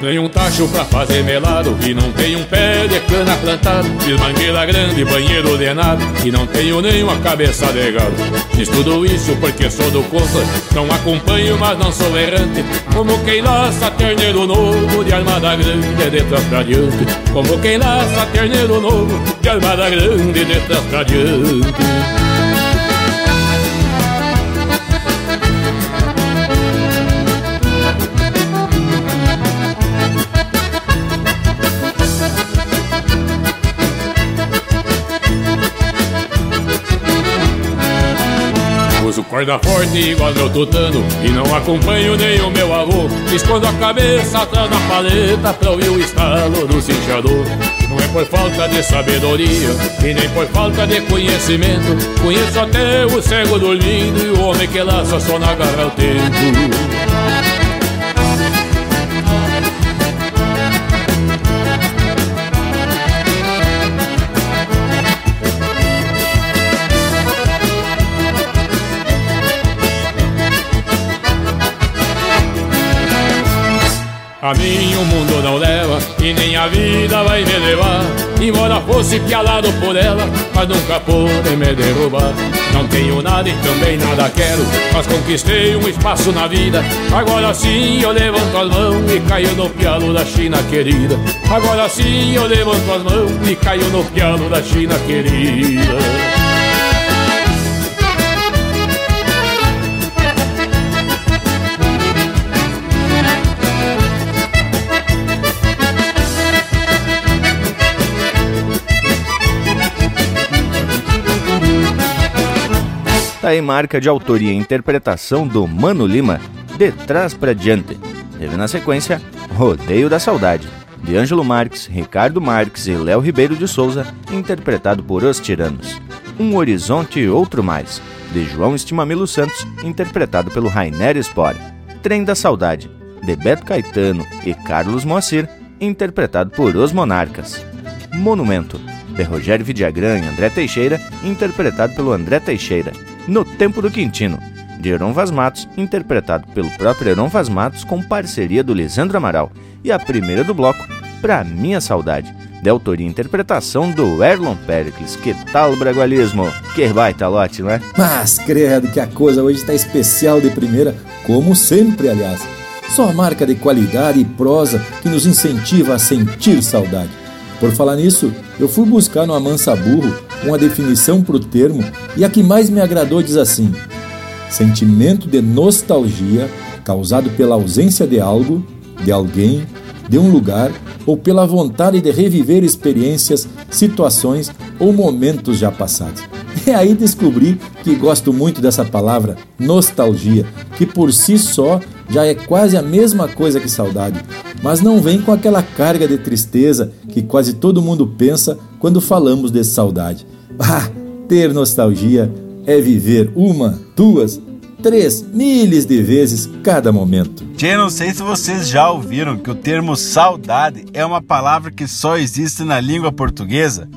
Speaker 24: Nem um tacho pra fazer melado E não tem um pé de cana plantado. Fiz mangueira grande, banheiro ordenado E não tenho nenhuma cabeça de gado. Fiz tudo isso porque sou do contra Não acompanho, mas não sou errante. Como quem laça terneiro novo De armada grande de trás pra diante Como quem laça terneiro novo De armada grande de trás pra diante corda forte igual meu tutano E não acompanho nem o meu avô. Escondo a cabeça atrás da paleta Pra ouvir o estalo do cinchador. Não é por falta de sabedoria E nem por falta de conhecimento. Conheço até o cego dormindo E o homem que laça só na garra o tempo A mim o mundo não leva e nem a vida vai me levar. Embora fosse pialado por ela, mas nunca pôde me derrubar. Não tenho nada e também nada quero, mas conquistei um espaço na vida. Agora sim eu levanto as mãos e caio no pialo da China querida. Agora sim eu levanto as mãos e caio no pialo da China querida.
Speaker 6: Aí marca de autoria e interpretação do Mano Lima, De Trás pra Diante. Teve na sequência Rodeio da Saudade, de Ângelo Marques, Ricardo Marques e Léo Ribeiro de Souza, interpretado por Os Tiranos. Um Horizonte e Outro Mais, de João Estimamilo Santos, interpretado pelo Rainer Spore. Trem da Saudade, de Beto Caetano e Carlos Moacir, interpretado por Os Monarcas. Monumento, de Rogério Vidagrã e André Teixeira, interpretado pelo André Teixeira. No Tempo do Quintino, de Heron Vaz Matos, interpretado pelo próprio Heron Vaz Matos com parceria do Lisandro Amaral. E a primeira do bloco, Pra Minha Saudade, de autoria e interpretação do Erlon Pericles. Que tal o bragualismo? Que baita lote, não é?
Speaker 1: Mas credo que a coisa hoje está especial de primeira, como sempre, aliás. Só marca de qualidade e prosa que nos incentiva a sentir saudade. Por falar nisso, eu fui buscar no Amansa Burro uma definição para o termo e a que mais me agradou diz assim: sentimento de nostalgia causado pela ausência de algo, de alguém, de um lugar ou pela vontade de reviver experiências, situações ou momentos já passados. E aí descobri que gosto muito dessa palavra nostalgia, que por si só já é quase a mesma coisa que saudade, mas não vem com aquela carga de tristeza que quase todo mundo pensa quando falamos de saudade. Ah, ter nostalgia é viver uma, duas, três milhas de vezes cada momento.
Speaker 4: Tchê, não sei se vocês já ouviram que o termo saudade é uma palavra que só existe na língua portuguesa.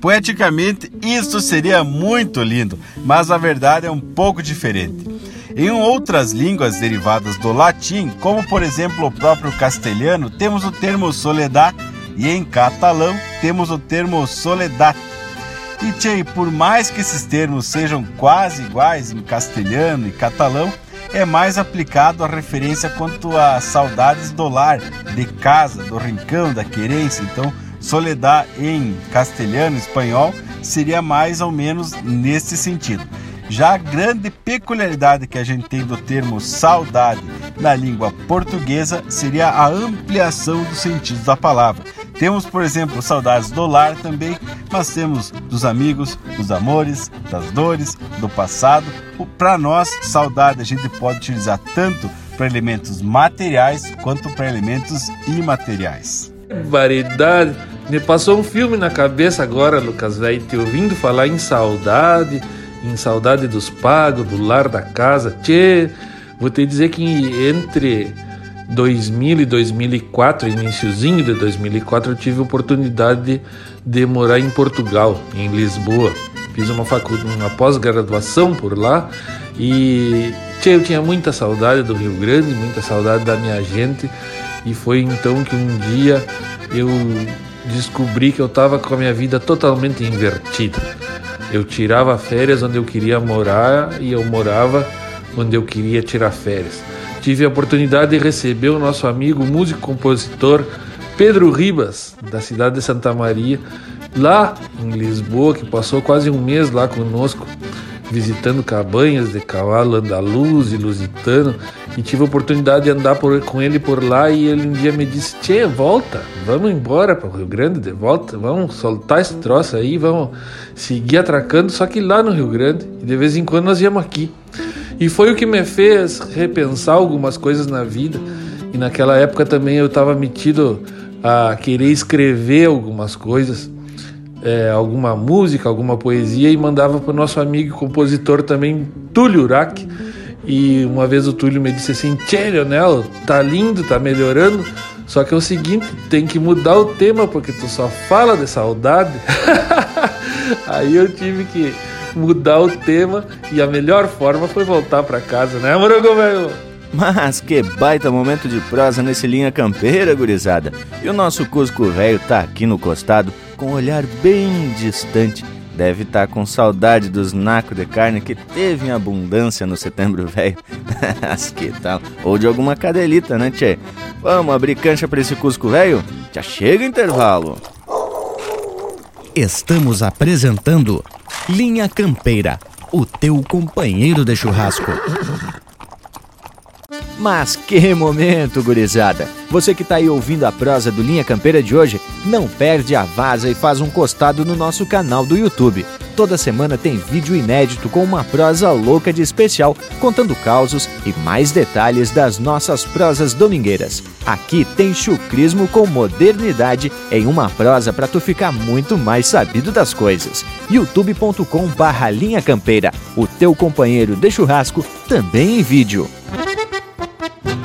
Speaker 4: Poeticamente, isso seria muito lindo, mas a verdade é um pouco diferente. Em outras línguas derivadas do latim, como por exemplo o próprio castelhano, temos o termo soledad e em catalão temos o termo soledad. E tchê, por mais que esses termos sejam quase iguais em castelhano e catalão, é mais aplicado a referência quanto a saudades do lar, de casa, do rincão, da querência. Então, soledad em castelhano, espanhol, seria mais ou menos nesse sentido. Já a grande peculiaridade que a gente tem do termo saudade na língua portuguesa seria a ampliação dos sentidos da palavra. Temos, por exemplo, saudades do lar também, mas temos dos amigos, dos amores, das dores, do passado. Para nós, saudade a gente pode utilizar tanto para elementos materiais quanto para elementos imateriais.
Speaker 3: Variedade. Me passou um filme na cabeça agora, Lucas, velho, te ouvindo falar em saudade, em saudade dos pagos, do lar da casa. Tchê, vou te dizer que entre 2000 e 2004, iníciozinho de 2004, eu tive a oportunidade de, morar em Portugal, em Lisboa. Fiz uma faculdade, uma pós-graduação por lá e tchê, eu tinha muita saudade do Rio Grande, muita saudade da minha gente e foi então que um dia eu descobri que eu estava com a minha vida totalmente invertida. Eu tirava férias onde eu queria morar e eu morava onde eu queria tirar férias. Tive a oportunidade de receber o nosso amigo músico compositor Pedro Ribas, da cidade de Santa Maria, lá em Lisboa, que passou quase um mês lá conosco, visitando cabanhas de cavalo andaluz e lusitano, e tive a oportunidade de andar por, com ele por lá, e ele um dia me disse, Tchê, volta, vamos embora para o Rio Grande, de volta, vamos soltar esse troço aí, vamos seguir atracando, só que lá no Rio Grande, e de vez em quando nós íamos aqui. E foi o que me fez repensar algumas coisas na vida. E naquela época também eu estava metido a querer escrever algumas coisas, é, alguma música, alguma poesia, e mandava para o nosso amigo compositor também, Túlio Urac. E uma vez o Túlio me disse assim: Tchê, Leonel, tá lindo, tá melhorando. Só que é o seguinte, tem que mudar o tema porque tu só fala de saudade. Aí eu tive que mudar o tema e a melhor forma foi voltar para casa, né, Morango velho?
Speaker 6: Mas que baita momento de prosa nesse linha campeira, gurizada. E o nosso Cusco velho tá aqui no costado, com um olhar bem distante. Deve estar tá com saudade dos nacos de carne que teve em abundância no setembro velho. Mas que tal? Ou de alguma cadelita, né, tchê? Vamos abrir cancha pra esse Cusco velho? Já chega o intervalo.
Speaker 18: Estamos apresentando Linha Campeira, o teu companheiro de churrasco.
Speaker 2: Mas que momento, gurizada! Você que está aí ouvindo a prosa do Linha Campeira de hoje, não perde a vaza e faz um costado no nosso canal do YouTube. Toda semana tem vídeo inédito com uma prosa louca de especial, contando causos e mais detalhes das nossas prosas domingueiras. Aqui tem chucrismo com modernidade em uma prosa para tu ficar muito mais sabido das coisas. youtube.com barra Linha Campeira, o teu companheiro de churrasco, também em vídeo.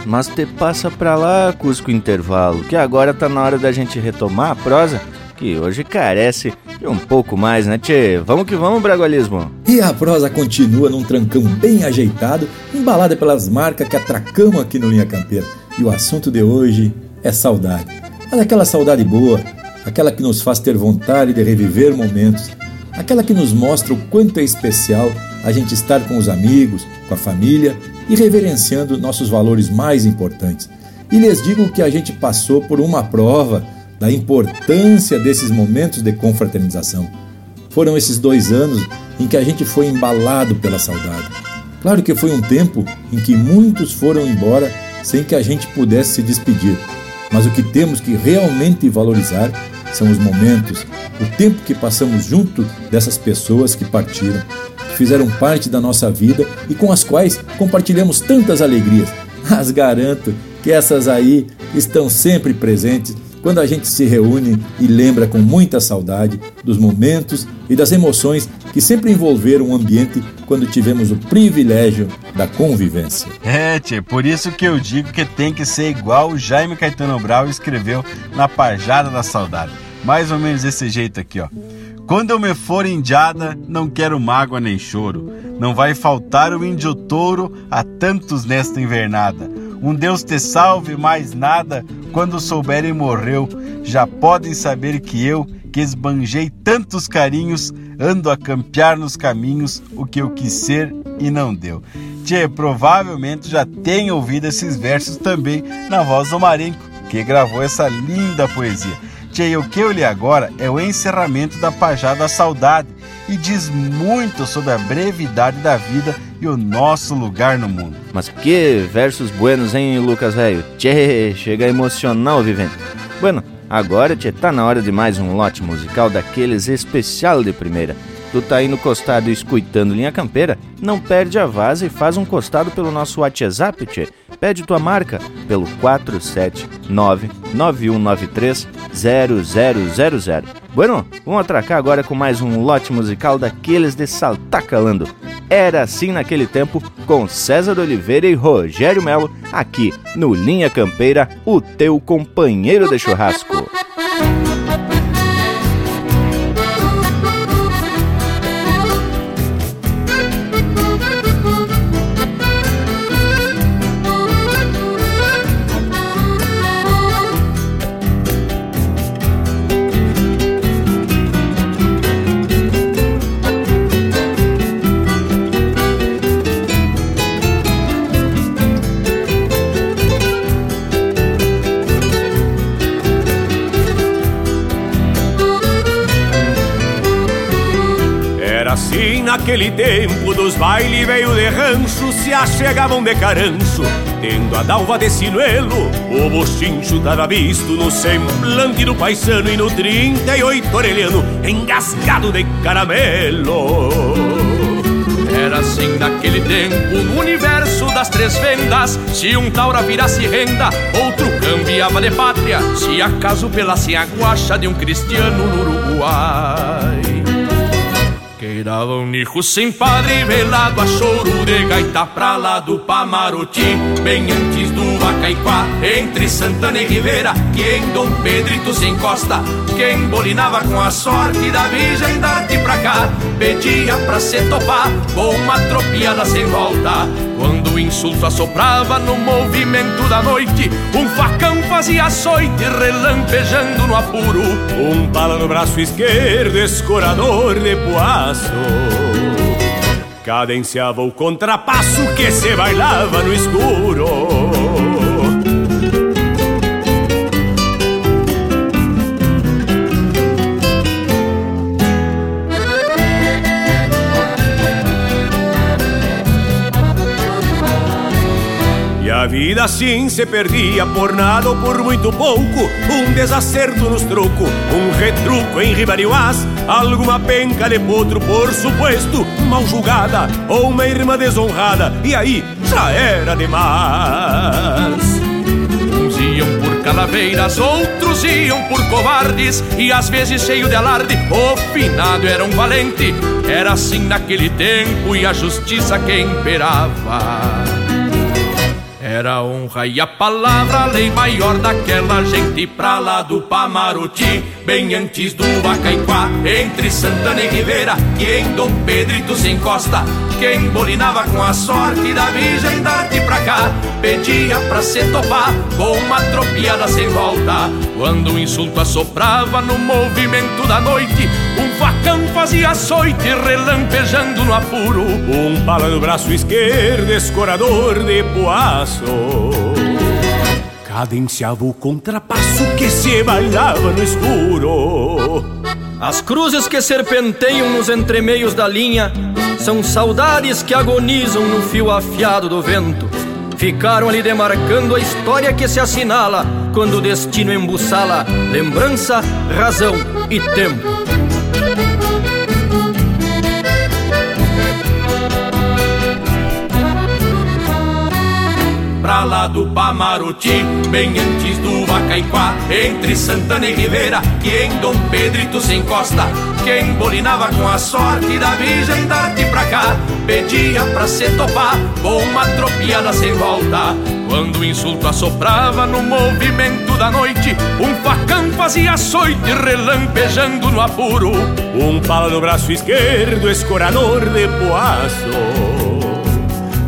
Speaker 6: Mas te passa pra lá, Cusco Intervalo, que agora tá na hora da gente retomar a prosa, que hoje carece de um pouco mais, né, tchê? Vamos que vamos, Bragualismo!
Speaker 1: E a prosa continua num trancão bem ajeitado, embalada pelas marcas que atracamos aqui no Linha Campeira. E o assunto de hoje é saudade. Mas aquela saudade boa, aquela que nos faz ter vontade de reviver momentos, aquela que nos mostra o quanto é especial a gente estar com os amigos, com a família e reverenciando nossos valores mais importantes. E lhes digo que a gente passou por uma prova da importância desses momentos de confraternização. Foram esses dois anos em que a gente foi embalado pela saudade. Claro que foi um tempo em que muitos foram embora sem que a gente pudesse se despedir, mas o que temos que realmente valorizar são os momentos, o tempo que passamos junto dessas pessoas que partiram, fizeram parte da nossa vida e com as quais compartilhamos tantas alegrias. Mas garanto que essas aí estão sempre presentes quando a gente se reúne e lembra com muita saudade dos momentos e das emoções que sempre envolveram o ambiente quando tivemos o privilégio da convivência.
Speaker 4: É, tchê, por isso que eu digo que tem que ser igual o Jaime Caetano Brau escreveu na Pajada da Saudade. Mais ou menos desse jeito aqui, ó. Quando eu me for indiada, não quero mágoa nem choro. Não vai faltar o índio touro a tantos nesta invernada. Um Deus te salve, mais nada, quando souberem morreu. Já podem saber que eu, que esbanjei tantos carinhos, ando a campear nos caminhos o que eu quis ser e não deu. Tchê, provavelmente já tem ouvido esses versos também na voz do Marenco, que gravou essa linda poesia. Tchê, o que eu li agora é o encerramento da Pajada Saudade, e diz muito sobre a brevidade da vida e o nosso lugar no mundo.
Speaker 6: Mas que versos buenos, hein, Lucas velho? Tchê, chega a emocionar o vivente. Bueno, agora tchê, tá na hora de mais um lote musical daqueles especial de primeira. Tu tá aí no costado escutando linha campeira? Não perde a vaza e faz um costado pelo nosso WhatsApp, tchê. Pede tua marca pelo 479-9193-0000. Bueno, vamos atracar agora com mais um lote musical daqueles de saltar calando. Era assim naquele tempo, com César Oliveira e Rogério Melo, aqui no Linha Campeira, o teu companheiro de churrasco.
Speaker 25: Naquele tempo dos baile veio de rancho Se achegavam de carancho Tendo a dalva de sinuelo O bochincho tava visto no semblante do paisano E no 38 orelhano Engasgado de caramelo
Speaker 26: era assim naquele tempo, no universo das três vendas. Se um taura virasse renda, outro cambiava de pátria. Se acaso pelasse a guacha de um cristiano no Uruguai. Queirava um nicho sem padre velado a choro de gaita pra lá do Pamaroti Bem antes do Vacaiquá, entre Santana e Ribeira Que em Dom Pedrito se encosta Quem bolinava com a sorte da virgem darte pra cá. Pedia pra se topar com uma tropiada sem volta Quando o insulto assoprava no movimento da noite Um facão fazia açoite relampejando no apuro.
Speaker 25: Um bala no braço esquerdo, escorador de poaço Cadenciava o contrapasso que se bailava no escuro vida assim se perdia por nada ou por muito pouco. Um desacerto nos troco, um retruco em ribarioás Alguma penca de potro, por suposto, mal julgada Ou uma irmã desonrada, e aí já era demais.
Speaker 26: Uns iam por calaveiras, outros iam por covardes. E às vezes cheio de alarde, o finado era um valente. Era assim naquele tempo e a justiça que imperava era a honra e a palavra, lei maior daquela gente pra lá do Pamaruti, bem antes do Vacaiquá, entre Santana e Ribeira, que em Dom Pedrito se encosta. Quem bolinava com a sorte da virgem darte pra cá, pedia pra se topar com uma tropiada sem volta. Quando o insulto assoprava no movimento da noite, um facão fazia açoite relampejando no apuro.
Speaker 25: Um pala no braço esquerdo, escorador de poaço. Cadenciava o contrapasso que se bailava no escuro.
Speaker 27: As cruzes que serpenteiam nos entremeios da linha são saudades que agonizam no fio afiado do vento. Ficaram ali demarcando a história que se assinala quando o destino embuçala lembrança, razão e tempo.
Speaker 26: Pra lá do Pamaruti, bem antes do Vacaiquá, entre Santana e Ribeira, que em Dom Pedrito se encosta. Quem bolinava com a sorte da virgem darte pra cá, pedia pra se topar com uma tropiada sem volta. Quando o insulto assoprava no movimento da noite, um facão fazia açoite relampejando no apuro.
Speaker 25: Um pala no braço esquerdo, escorador de poaço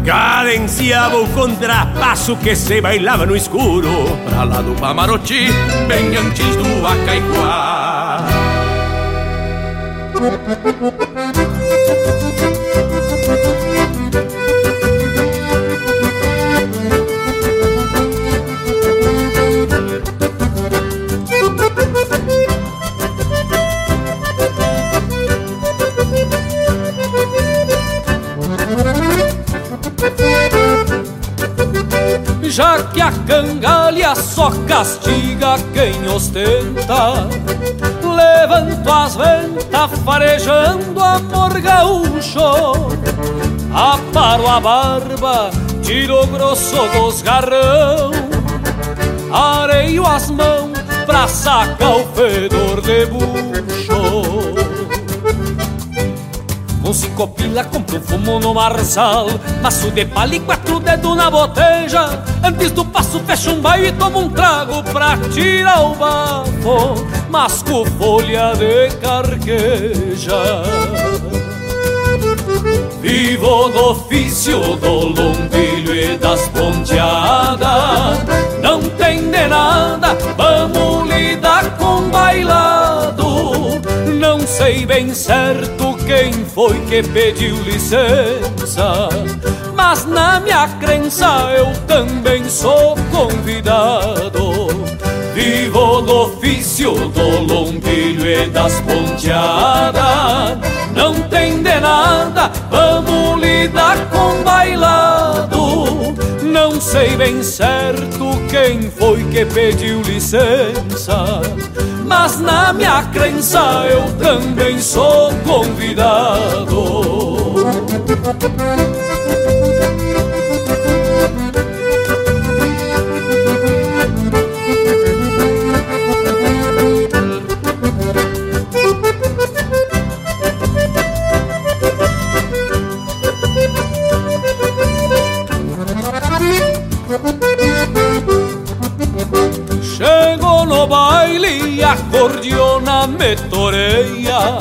Speaker 25: cadenciava o contrapasso que se bailava no escuro
Speaker 26: Pra lá do Pamaroti, bem antes do Acaiquá
Speaker 13: castiga quem ostenta. Levanto as ventas farejando amor gaúcho. Aparo a barba, tiro o grosso dos garrão. Areio as mãos pra sacar o fedor de bucho. Com cinco pila compro fumo no marçal Maço de palha e quatro dedos na boteja Antes do passo fecho um baile e tomo um trago Pra tirar o bafo Masco folha de carqueja. Vivo do ofício do lombilho e das ponteadas Não tem de nada, vamos lidar com bailado. Não sei bem certo quem foi que pediu licença Mas na minha crença eu também sou convidado. Vivo do ofício do lombilho e das ponteadas. Não tem de nada, vamos lidar com bailado. Não sei bem certo quem foi que pediu licença mas na minha crença eu também sou convidado. A cordiona me toreia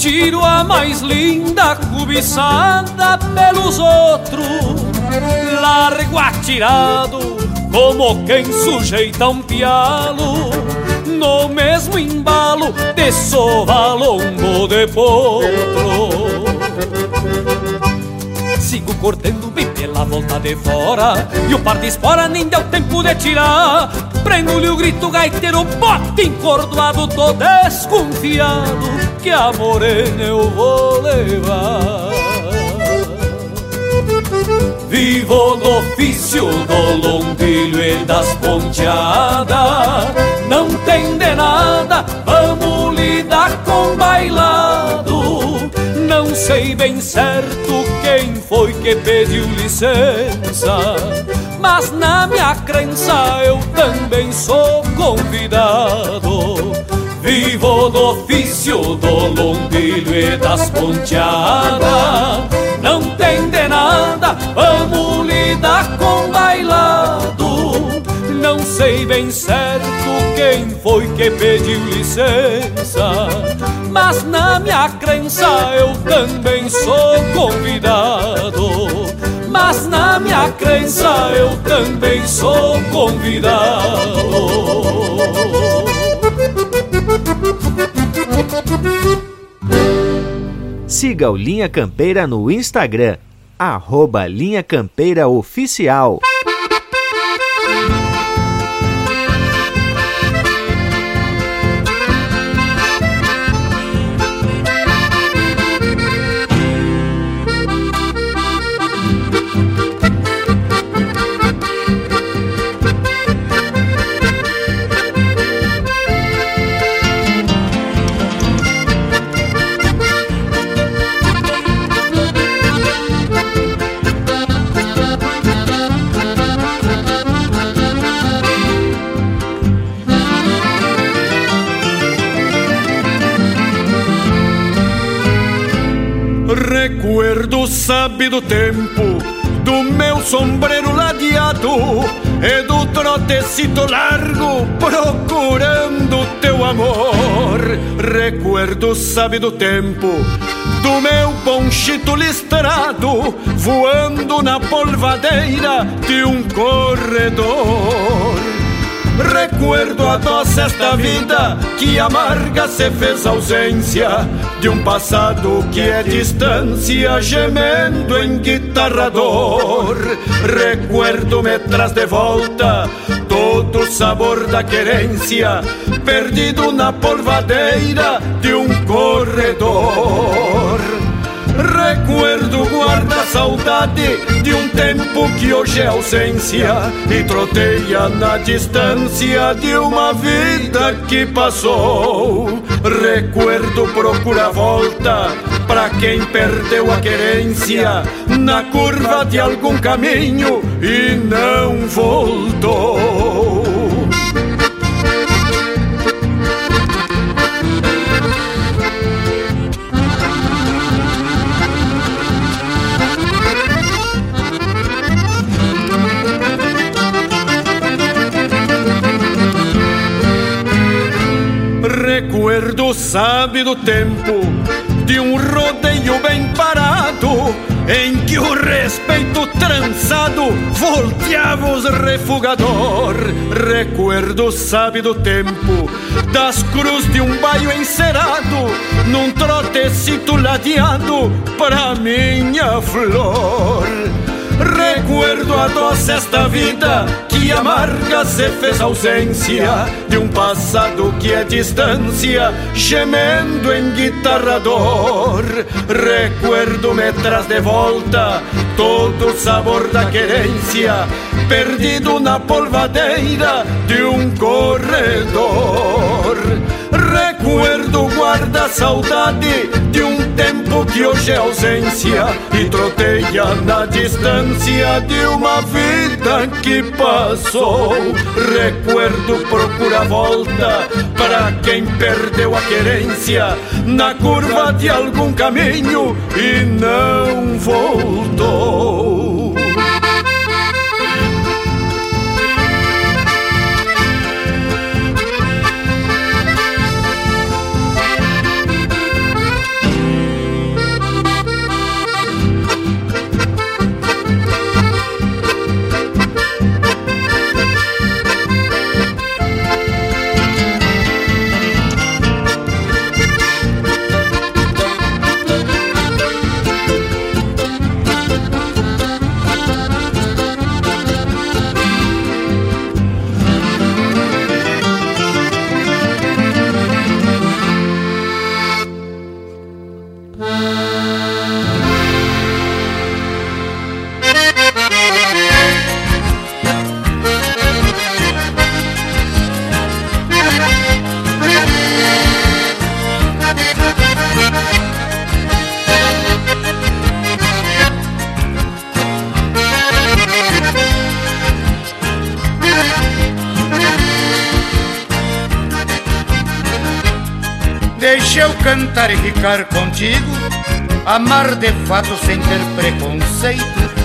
Speaker 13: Tiro a mais linda cobiçada pelos outros. Largo atirado como quem sujeita um pialo. No mesmo embalo de sovalombo de potro. Sigo cortando bem pela volta de fora. E o par de espora nem deu tempo de tirar Prendo-lhe o grito gaiteiro, bote encordoado Tô desconfiado que a morena eu vou levar. Vivo no ofício do lombilho e das ponteadas. Não tem de nada, vamos lidar com bailado. Não sei bem certo quem foi que pediu licença Mas na minha crença eu também sou convidado. Vivo do ofício do lombilho e das ponteadas. Não tem de nada, vamos lidar com bailado. Não sei bem certo quem foi que pediu licença. Mas na minha crença eu também sou convidado Mas na minha crença eu também sou convidado
Speaker 2: Siga o Linha Campeira no Instagram, arroba Linha Campeira Oficial.
Speaker 19: Sabe do tempo do meu sombreiro ladeado e do trotecito largo procurando teu amor. Recuerdo sabe do tempo do meu ponchito listrado voando na polvadeira de um corredor. Recuerdo a doce esta vida que amarga se fez ausência de um passado que é distância gemendo em guitarrador. Recuerdo me traz de volta todo o sabor da querência perdido na polvadeira de um corredor.
Speaker 27: Recuerdo guarda saudade de um tempo que hoje é ausência E troteia na distância de uma vida que passou. Recuerdo procura volta pra quem perdeu a querência Na curva de algum caminho e não voltou sabe do tempo de um rodeio bem parado em que o respeito trançado volteava os refugador. Recuerdo sabe do tempo das cruz de um baio encerado num trotecito ladeado pra minha flor. Recuerdo a doce esta vida que amarga se fez ausência de um passado que é distância, gemendo em guitarrador. Recuerdo me traz de volta todo o sabor da querência, perdido na polvadeira de um corredor. Recuerdo guarda saudade de um tempo que hoje é ausência e troteia na distância de uma vida que passou. Recuerdo procura volta para quem perdeu a querência na curva de algum caminho e não voltou.
Speaker 28: Ficar contigo, amar de fato sem ter preconceito,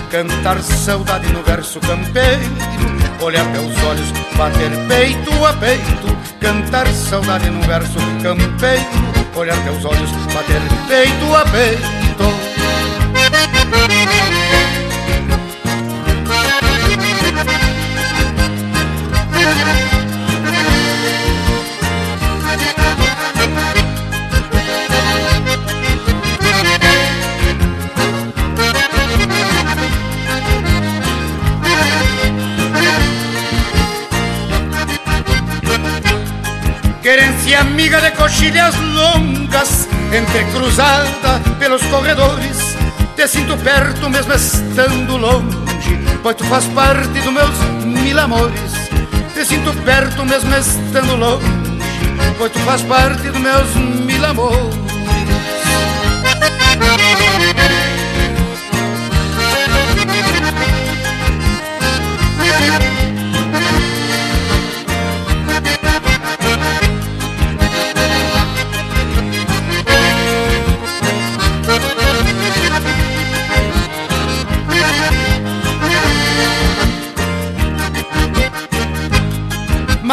Speaker 28: cantar saudade no verso campeiro, olhar teus olhos, bater peito a peito, cantar saudade no verso campeiro, olhar teus olhos, bater peito a peito. Querência amiga de coxilhas longas, entrecruzada pelos corredores. Te sinto perto mesmo estando longe, pois tu faz parte dos meus mil amores. Te sinto perto mesmo estando longe, pois tu faz parte dos meus mil amores.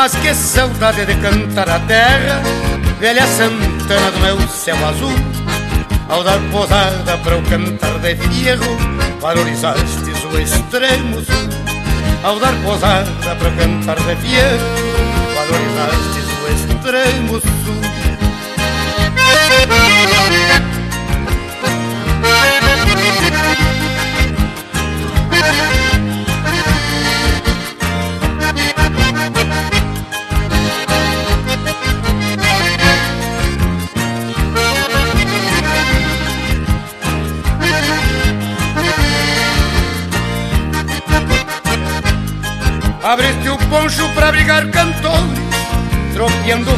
Speaker 28: Mas que saudade de cantar a terra, velha Santana do meu céu azul. Ao dar posada para o cantar de fierro, valorizastes o extremo sul. Ao dar posada para o cantar de fierro, valorizastes o extremo sul.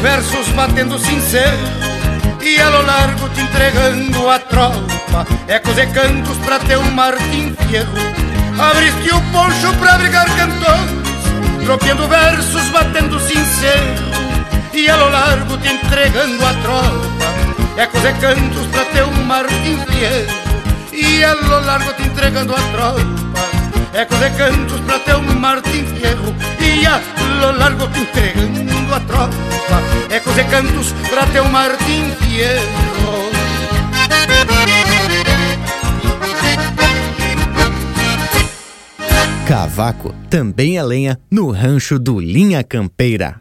Speaker 28: Versos, batendo sincero, e a lo largo te entregando a tropa, ecos de cantos pra teu Martim Fierro. Abriste o poncho pra brigar cantores, tropeando versos, batendo sincero, e a lo largo te entregando a tropa, ecos de cantos pra teu Martim Fierro. E a lo largo te entregando a tropa Eco de cantos pra teu Martim Fierro E a lo largo entregando a tropa Eco de cantos pra teu Martim Fierro
Speaker 18: Cavaco também é lenha no rancho do Linha Campeira.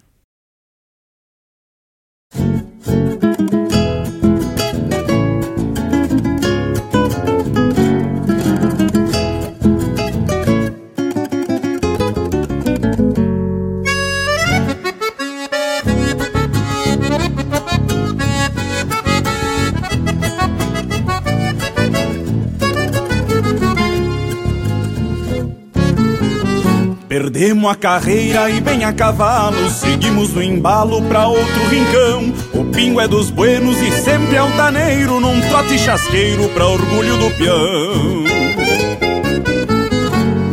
Speaker 29: Perdemos a carreira e bem a cavalo, seguimos no embalo pra outro rincão. O pingo é dos buenos e sempre altaneiro, num trote chasqueiro pra orgulho do peão.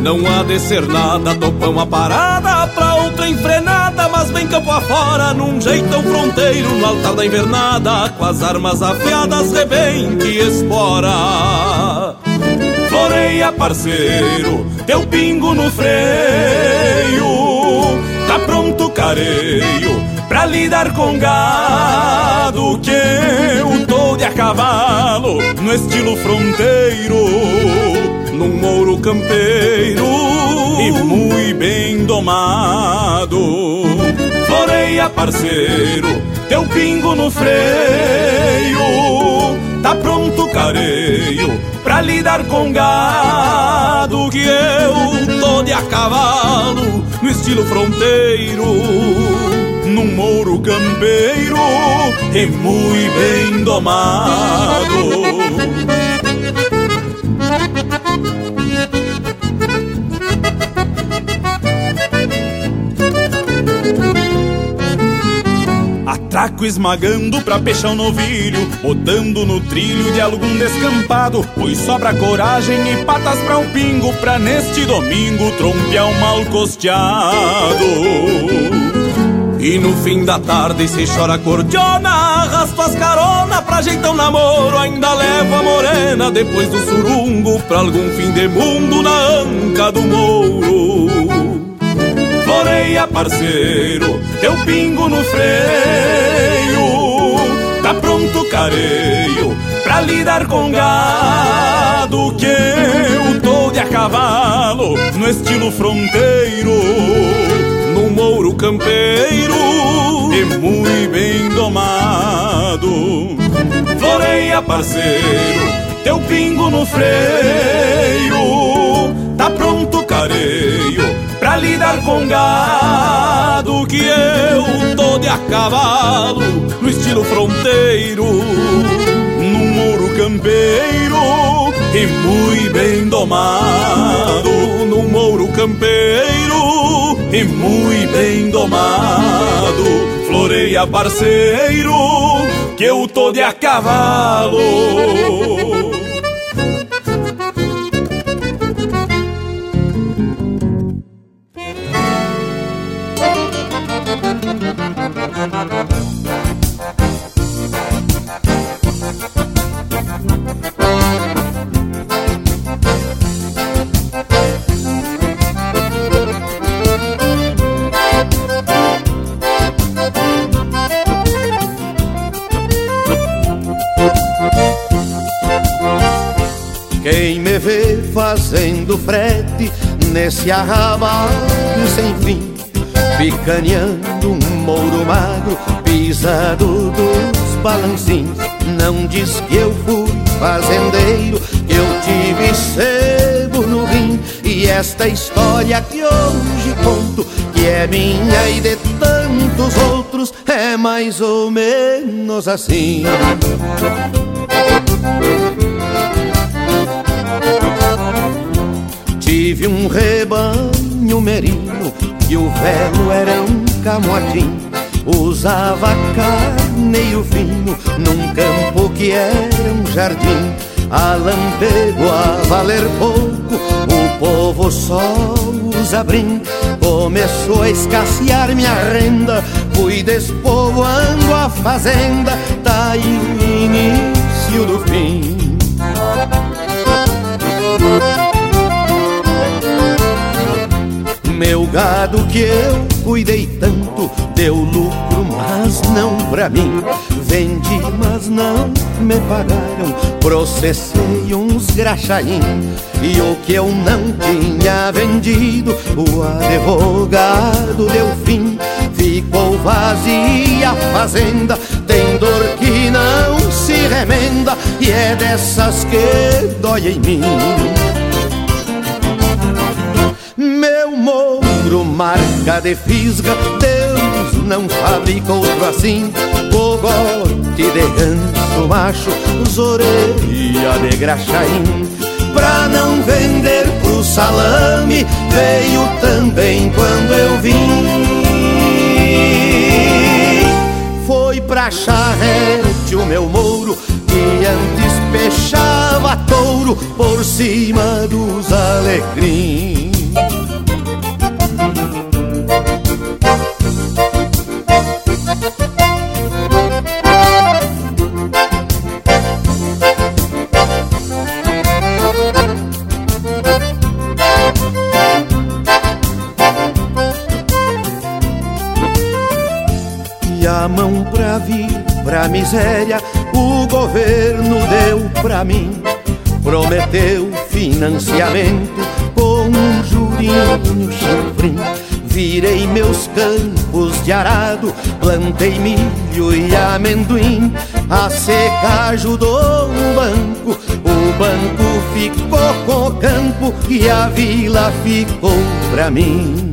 Speaker 29: Não há de ser nada, topão a parada pra outra enfrenada, mas bem campo afora, num jeitão fronteiro, no altar da invernada, com as armas afiadas, rebente e espora. Floreia, parceiro, teu pingo no freio. Tá pronto, careio, pra lidar com gado. Que eu tô de a cavalo, no estilo fronteiro. Num mouro campeiro e muito bem domado. Floreia, parceiro, teu pingo no freio. Tá pronto, careio pra lidar com gado que eu tô de a cavalo no estilo fronteiro, num mouro campeiro e muito bem domado. Traco esmagando pra peixar um novilho, botando no trilho de algum descampado. Pois sobra coragem e patas pra um pingo, pra neste domingo trompear um mal costeado. E no fim da tarde se chora cordiona Arrasto as carona pra ajeitar namoro Ainda levo a morena depois do surungo Pra algum fim de mundo na anca do mouro Floreia, parceiro, teu pingo no freio. Tá pronto, careio, pra lidar com gado. Que eu tô de a cavalo, no estilo fronteiro. No mouro campeiro, e muito bem domado. Floreia, parceiro, teu pingo no freio. Tá pronto, careio lidar com gado que eu tô de a cavalo no estilo fronteiro, num muro campeiro e muito bem domado, num mouro campeiro e muito bem domado. Floreia parceiro que eu tô de a cavalo.
Speaker 28: Nesse arrabalho sem fim Picaneando um mouro magro, pisado dos balancins Não diz que eu fui fazendeiro, que eu tive sebo no rim. E esta história que hoje conto, que é minha e de tantos outros É mais ou menos assim Tive um rebanho
Speaker 12: merino e o velo era um camotim. Usava carneiro fino num campo que era um jardim. A lampego a valer pouco, o povo só usa brim. Começou a escassear minha renda, fui despovoando a fazenda, tá aí o início do fim. Meu gado que eu cuidei tanto deu lucro, mas não pra mim. Vendi, mas não me pagaram. Processei uns graxaim e o que eu não tinha vendido, o advogado deu fim. Ficou vazia a fazenda, tem dor que não se remenda e é dessas que dói em mim. Marca de fisga, Deus não fabrica outro assim. Cogote de ganso macho, os orelha de graxaim. Pra não vender pro salame, veio também quando eu vim. Foi pra charrete o meu mouro, que antes peixava touro por cima dos alecrins. Pra miséria o governo deu pra mim. Prometeu financiamento com um jurinho chanfrim. Virei meus campos de arado, plantei milho e amendoim. A seca ajudou o banco, o banco ficou com o campo e a vila ficou pra mim.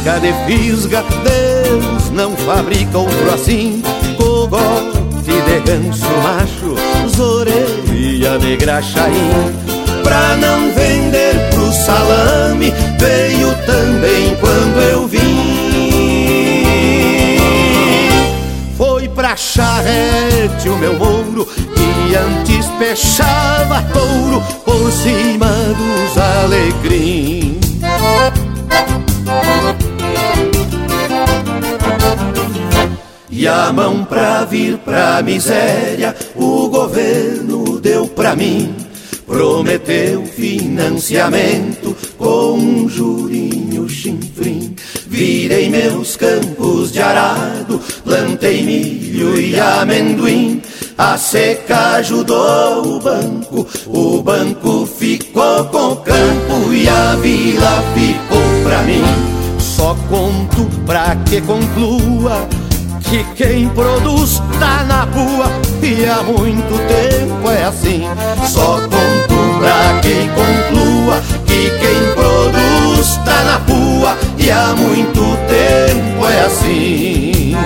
Speaker 12: Marca de fisga, Deus não fabrica outro assim. Cogote de ganso macho, zorelha de graxaim. Pra não vender pro salame, veio também quando eu vim. Foi pra charrete o meu mouro, que antes peixava touro por cima dos alecrins. Mão pra vir pra miséria, o governo deu pra mim. Prometeu financiamento com um jurinho chinfrim. Virei meus campos de arado, plantei milho e amendoim. A seca ajudou o banco, o banco ficou com o campo e a vila ficou pra mim. Só conto pra que conclua que quem produz tá na rua e há muito tempo é assim. Só conto pra quem conclua que quem produz tá na rua e há muito tempo é assim.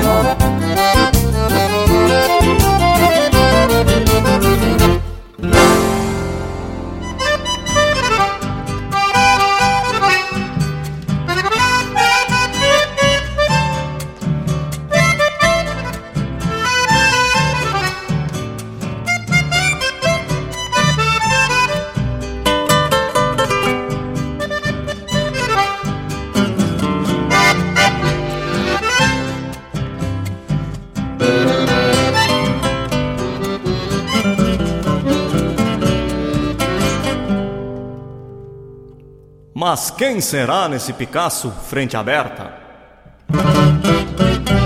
Speaker 30: Mas quem será nesse Picasso frente aberta?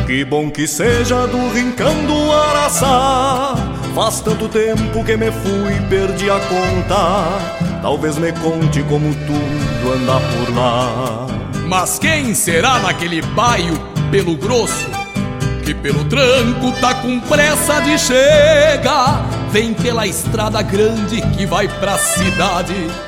Speaker 30: Que bom que seja do rincão do Araçá. Faz tanto tempo que me fui, perdi a conta. Talvez me conte como tudo anda por lá.
Speaker 24: Mas quem será naquele baio pelo grosso? Que pelo tranco tá com pressa de chegar. Vem pela estrada grande que vai pra cidade.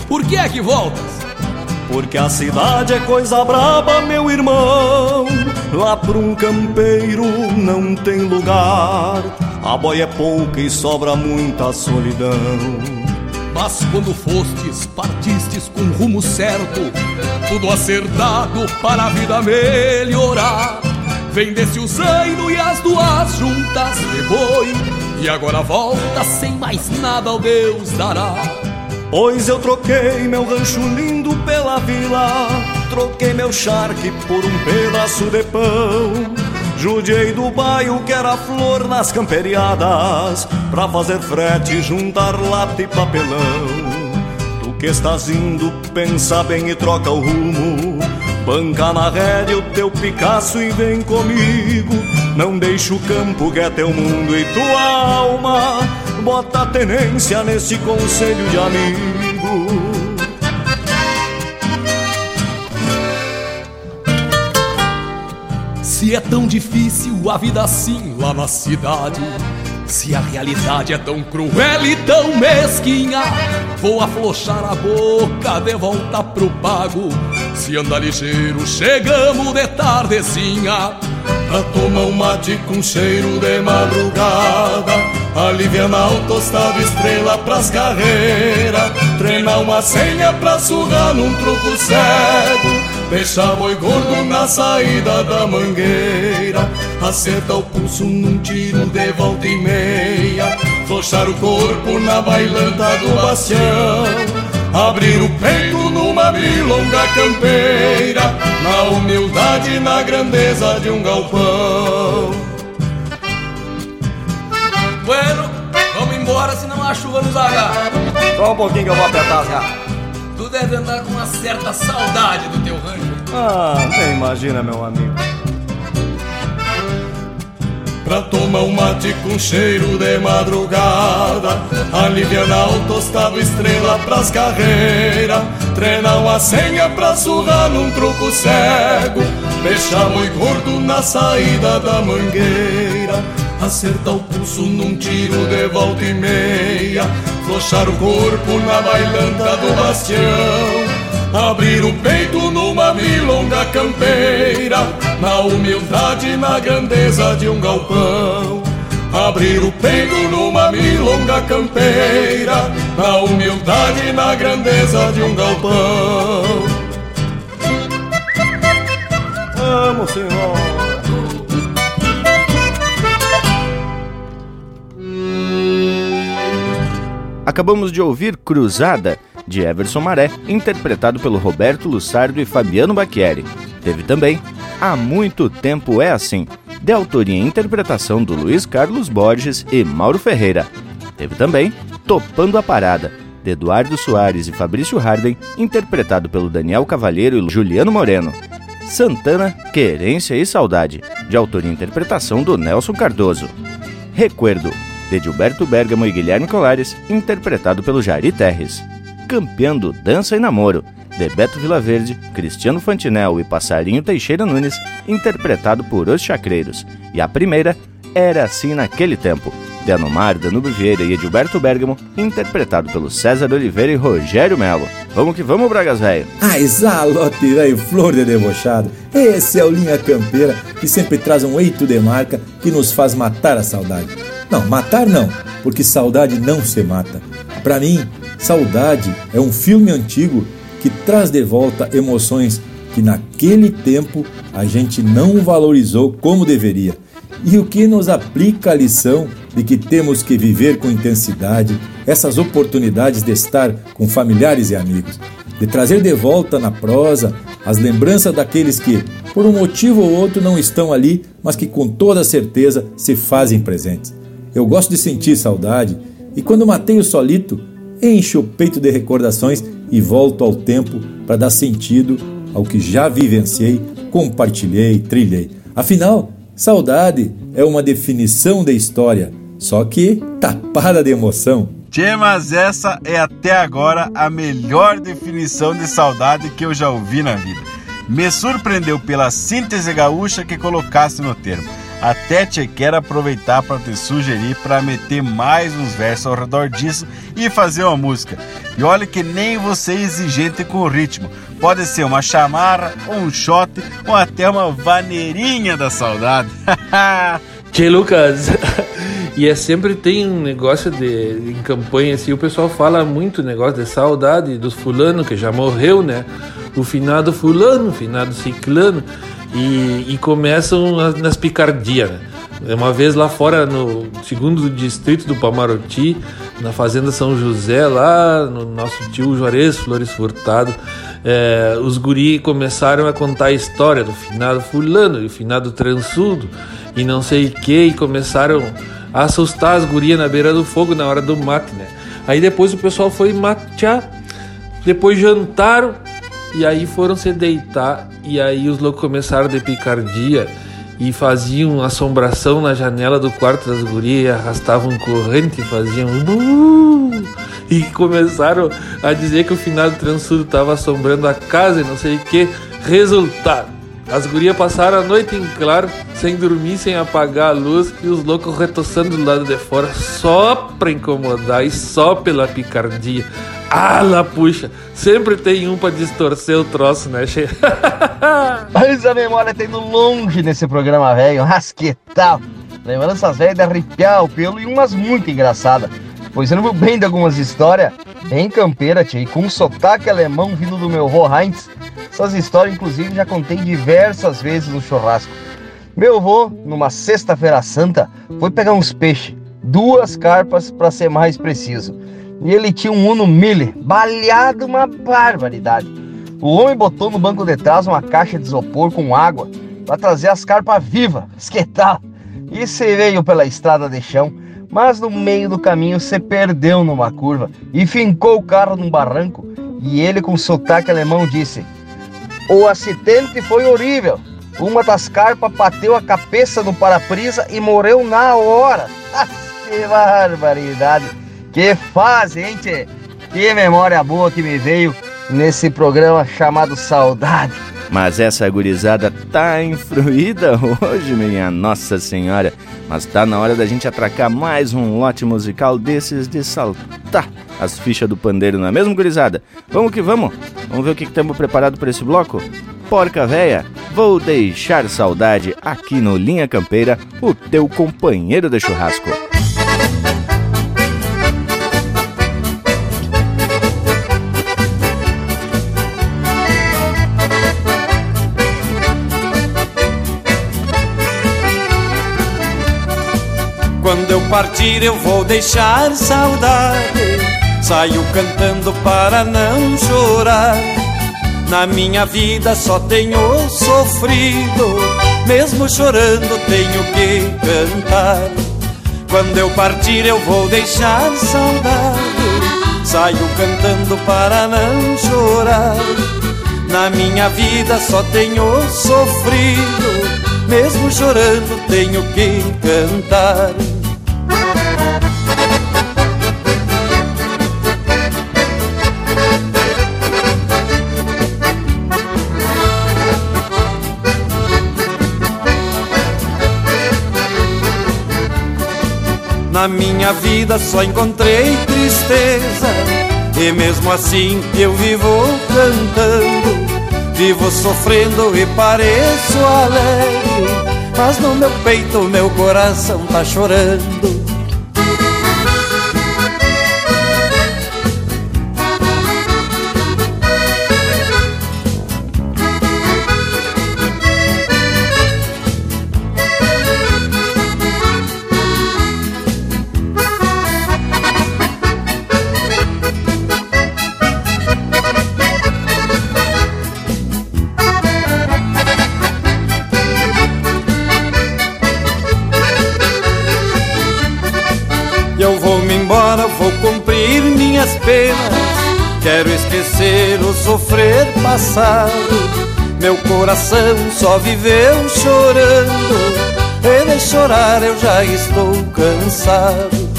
Speaker 29: Por que é que voltas?
Speaker 20: Porque a cidade é coisa braba, meu irmão. Lá pra um campeiro não tem lugar. A boia é pouca e sobra muita solidão.
Speaker 29: Mas quando fostes, partistes com rumo certo, tudo acertado para a vida melhorar. Vendesse o zaino e as duas juntas de boi, e agora volta sem mais nada ao Deus dará.
Speaker 20: Pois eu troquei meu rancho lindo pela vila, troquei meu charque por um pedaço de pão. Judiei do bairro que era flor nas camperiadas, pra fazer frete juntar lata e papelão. Tu que estás indo, pensa bem e troca o rumo. Banca na rédea o teu Picasso e vem comigo. Não deixa o campo que é teu mundo e tua alma. Bota tenência nesse conselho de amigo.
Speaker 29: Se é tão difícil a vida assim lá na cidade, se a realidade é tão cruel e tão mesquinha, vou afrouxar a boca de volta pro pago. Se anda ligeiro, chegamos de tardezinha. Pra tomar um mate com cheiro de madrugada. Aliviar o tostado estrela pras carreiras Treinar uma senha pra surrar num truco cego. Deixar boi gordo na saída da mangueira. Acertar o pulso num tiro de volta e meia. Flochar o corpo na bailanta do bastião Abrir o peito numa milonga campeira Na humildade e na grandeza de um galpão.
Speaker 31: Bueno, vamos embora senão a chuva nos agarra.
Speaker 20: Só um pouquinho que eu vou apertar as garras
Speaker 31: Tu deve andar com uma certa saudade do teu rancho.
Speaker 20: Ah, nem imagina meu amigo
Speaker 29: Pra tomar um mate com cheiro de madrugada Aliviar o tostado estrela pras carreiras Treinar uma senha pra surrar num truco cego Deixar boi gordo na saída da mangueira Acertar o pulso num tiro de volta e meia Flochar o corpo na bailanta do bastião Abrir o peito numa milonga campeira Na humildade e na grandeza de um galpão. Abrir o peito numa milonga campeira Na humildade e na grandeza de um galpão.
Speaker 20: Vamos, senhor.
Speaker 6: Acabamos de ouvir Cruzada, de Everson Maré, interpretado pelo Roberto Lussardo e Fabiano Bacchieri. Teve também Há Muito Tempo É Assim, de autoria e interpretação do Luiz Carlos Borges e Mauro Ferreira. Teve também Topando a Parada, de Eduardo Soares e Fabrício Harden, interpretado pelo Daniel Cavalheiro e Juliano Moreno. Santana, Querência e Saudade, de autoria e interpretação do Nelson Cardoso. Recuerdo, de Gilberto Bergamo e Guilherme Colares, interpretado pelo Jari Terres. Campeando Dança e Namoro, de Beto Vilaverde, Cristiano Fantinel e Passarinho Teixeira Nunes, interpretado por Os Chacreiros. E a primeira, Era Assim Naquele Tempo, de Anomar, Danube Vieira e Edilberto Bergamo, interpretado pelo César Oliveira e Rogério Melo. Vamos que vamos, Bragas Velho!
Speaker 1: Ai, zalote, velho, flor de debochado. Esse é o Linha Campeira, que sempre traz um eito de marca que nos faz matar a saudade. Não, matar não, porque saudade não se mata. Para mim, Saudade é um filme antigo que traz de volta emoções que naquele tempo a gente não valorizou como deveria. e o que nos aplica a lição de que temos que viver com intensidade essas oportunidades de estar com familiares e amigos, de trazer de volta na prosa as lembranças daqueles que, por um motivo ou outro, não estão ali, mas que com toda certeza se fazem presentes. Eu gosto de sentir saudade e quando matei o solito, encho o peito de recordações e volto ao tempo para dar sentido ao que já vivenciei, compartilhei, trilhei. Afinal, saudade é uma definição de história, só que tapada de emoção.
Speaker 4: Tchê, mas essa é até agora a melhor definição de saudade que eu já ouvi na vida. Me surpreendeu pela síntese gaúcha que colocasse no termo. Até te quero aproveitar para te sugerir para meter mais uns versos ao redor disso e fazer uma música. E olha que nem você é exigente com o ritmo. Pode ser uma chamarra, um shot ou até uma vaneirinha da saudade.
Speaker 3: Tchê, Lucas, e é sempre tem um negócio de em campanha assim, o pessoal fala muito negócio de saudade dos fulano que já morreu, né? O finado fulano, o finado ciclano e, e começam nas, nas picardias, né? Uma vez lá fora, no segundo distrito do Pamaroti, na Fazenda São José, lá no nosso tio Juarez Flores Furtado, é, os guri começaram a contar a história do finado fulano e o finado transudo e não sei o que, e começaram a assustar as gurias na beira do fogo na hora do mate, né? Aí depois o pessoal foi matear, depois jantaram e aí foram se deitar e aí os loucos começaram de picardia e faziam assombração na janela do quarto das gurias, arrastavam corrente faziam Buh! e começaram a dizer que o finado transudo estava assombrando a casa e não sei o que. Resultado, as gurias passaram a noite em claro, sem dormir, sem apagar a luz, e os loucos retoçando do lado de fora, só pra incomodar e só pela picardia. Ah, lá puxa, sempre tem um pra distorcer o troço, né, che?
Speaker 32: Mas a memória tá indo longe nesse programa, velho. Rasquetal. Lembranças velhas de arrepiar o pelo e umas muito engraçadas. Pois eu lembro bem de algumas histórias bem campeira, tia, e com um sotaque alemão vindo do meu vô Heinz. Essas histórias, inclusive, já contei diversas vezes no churrasco. Meu vô, numa sexta-feira santa, foi pegar uns peixes, duas carpas para ser mais preciso. E ele tinha um Uno Mille, baleado uma barbaridade. O homem botou no banco de trás uma caixa de isopor com água para trazer as carpas vivas, esquetar. E se veio pela estrada de chão, mas no meio do caminho se perdeu numa curva e fincou o carro num barranco. E ele, com sotaque alemão, disse: O acidente foi horrível. Uma das carpas bateu a cabeça no para-brisa e morreu na hora. que barbaridade! Que fase, hein, tchê? Que memória boa que me veio nesse programa chamado Saudade.
Speaker 6: Mas essa gurizada tá influída hoje, minha Nossa Senhora. Mas tá na hora da gente atracar mais um lote musical desses de saltar as fichas do pandeiro, não é mesmo, gurizada? Vamos que vamos? Vamos ver o que temos preparado para esse bloco? Porca véia, vou deixar saudade aqui no Linha Campeira, o teu companheiro de churrasco.
Speaker 33: Quando eu partir eu vou deixar saudade. Saio cantando para não chorar. Na minha vida só tenho sofrido. Mesmo chorando tenho que cantar. Quando eu partir eu vou deixar saudade. Saio cantando para não chorar. Na minha vida só tenho sofrido. Mesmo chorando tenho que cantar. Na minha vida só encontrei tristeza. E mesmo assim eu vivo cantando. Vivo sofrendo e pareço alegre. Mas no meu peito meu coração tá chorando penas. Quero esquecer o sofrer passado. Meu coração só viveu chorando. E de chorar eu já estou cansado.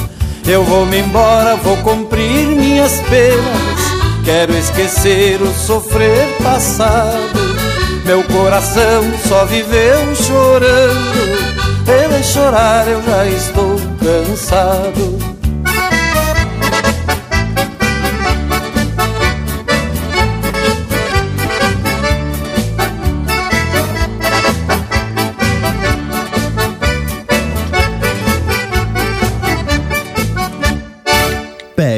Speaker 33: Eu vou me embora, vou cumprir minhas penas. Quero esquecer o sofrer passado. Meu coração só viveu chorando. E de chorar eu já estou cansado.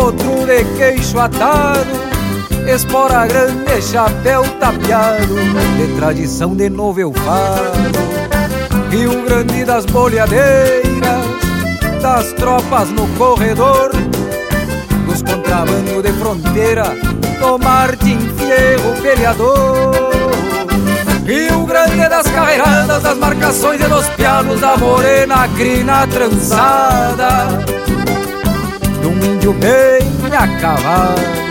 Speaker 34: Dos potros de queixo atado, espora grande, chapéu tapeado, de tradição de novo eu falo. Rio Grande das boleadeiras, das tropas no corredor, dos contrabando de fronteira, do Martin Fierro peleador. Rio Grande das carreiradas, das marcações e dos pianos da morena crina trançada índio bem a cavalo.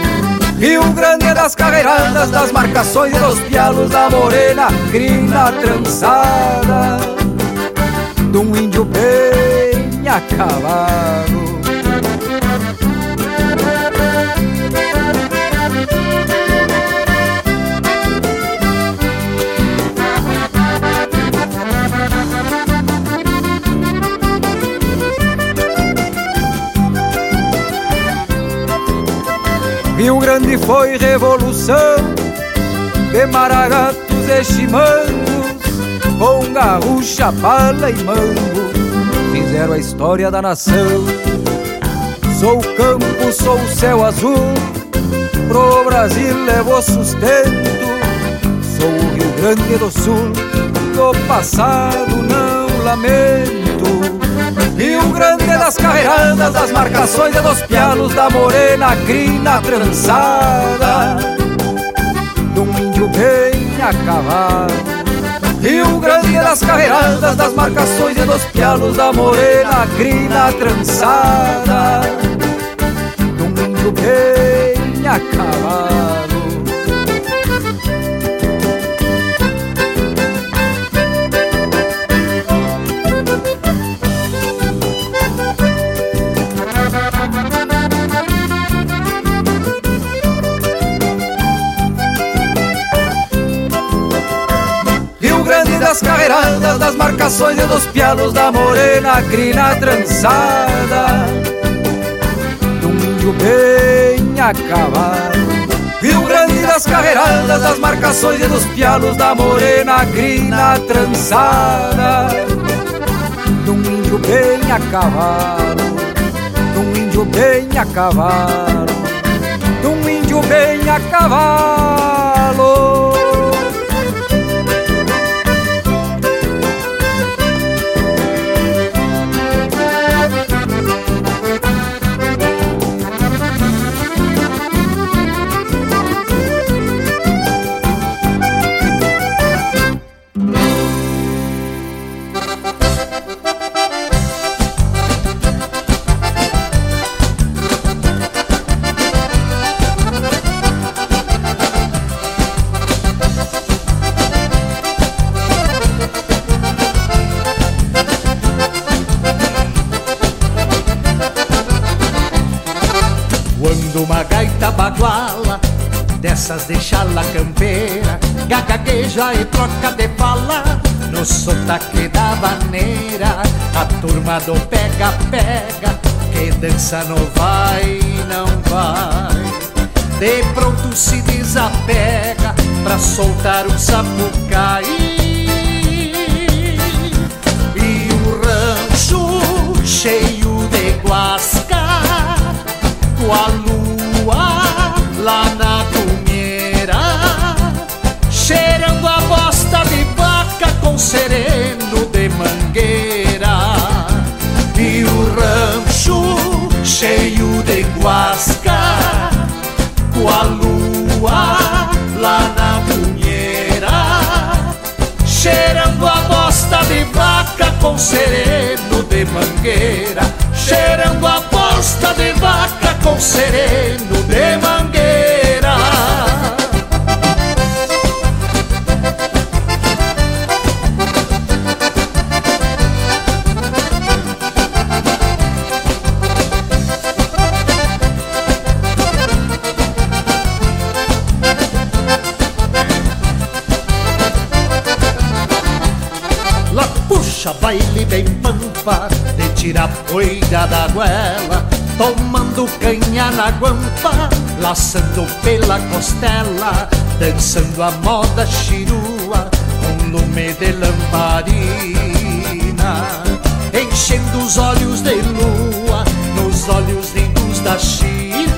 Speaker 34: Rio Grande das carreiradas, das marcações e dos pialos da morena crina trançada de um índio bem a cavalo. Grande foi revolução de maragatos e chimangos, com garrucha, bala e mango, fizeram a história da nação. Sou o campo, sou o céu azul, pro Brasil levou sustento. Sou o Rio Grande do Sul, do passado não lamento. Rio Grande das carreiradas, das marcações e dos pianos da morena crina trançada de um índio bem a cavalo. Rio Grande das carreiradas, das marcações e dos pianos da morena crina trançada de um índio bem a. marcações e dos pialos da morena crina trançada de um índio bem a cavalo. Rio Grande das carreiradas, das marcações e dos pialos da morena crina trançada de um índio bem a cavalo, de um índio bem a cavalo, de um índio bem a cavalo.
Speaker 35: Dessas de chala campeira. Gagueja e troca de fala No sotaque da maneira A turma do pega-pega Que dança no vai não vai. De pronto se desapega Pra soltar um sapucaí E o rancho cheio de guasca Com a lua sereno de mangueira. E o rancho cheio de guasca Com a lua lá na punheira Cheirando a bosta de vaca com sereno de mangueira. Cheirando a bosta de vaca com sereno puxa baile bem pampa De tirar poeira da goela Tomando canha na guampa Laçando pela costela Dançando a moda chirua Com lume de lamparina. Enchendo os olhos de lua Nos olhos lindos da China.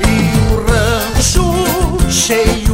Speaker 35: E o rancho cheio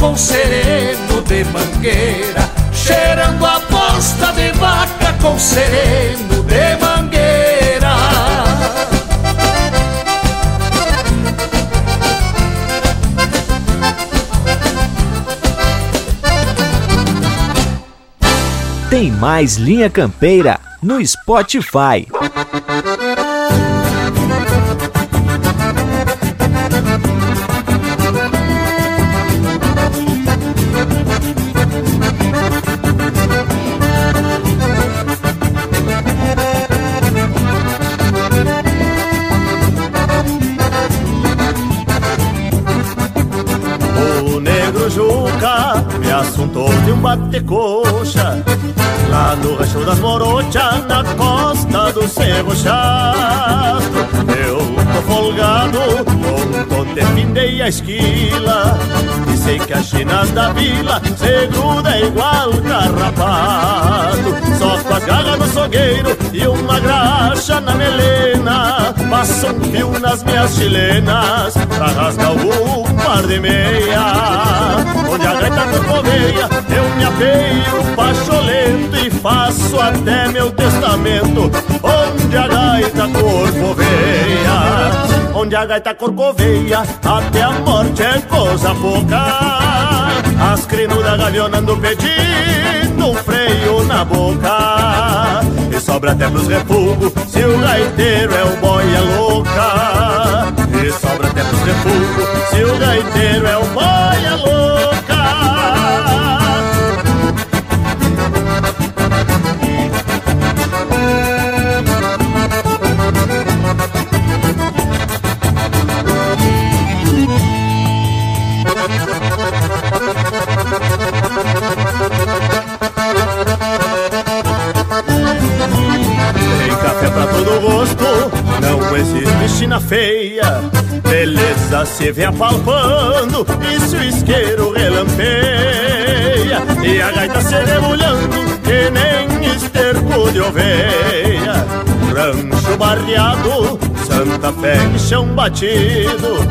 Speaker 35: com sereno de mangueira Cheirando a bosta de vaca com sereno de mangueira
Speaker 2: Tem mais Linha Campeira no Spotify.
Speaker 30: Esquila. E sei que as chinas da vila se gruda igual carrapato. Só com as garras no sogueiro e uma graxa na melena. Passa um fio nas minhas chilenas pra rasgar o par de meia. Onde a gaita corcoveia eu me apeio pacholento E faço até meu testamento. Onde a gaita corcoveia Onde a gaita corcoveia Até a morte é coisa pouca. As crinudas gavionando pedindo um freio na boca. E sobra até pros refugos Se o gaiteiro é o boia louca. E sobra até pros refugos Se o gaiteiro é o boia louca todo gosto, não existe china feia. Beleza se vê apalpando e se o isqueiro relampeia. E a gaita se debulhando que nem esterco de oveia. Rancho barreado, Santa Fé em chão batido.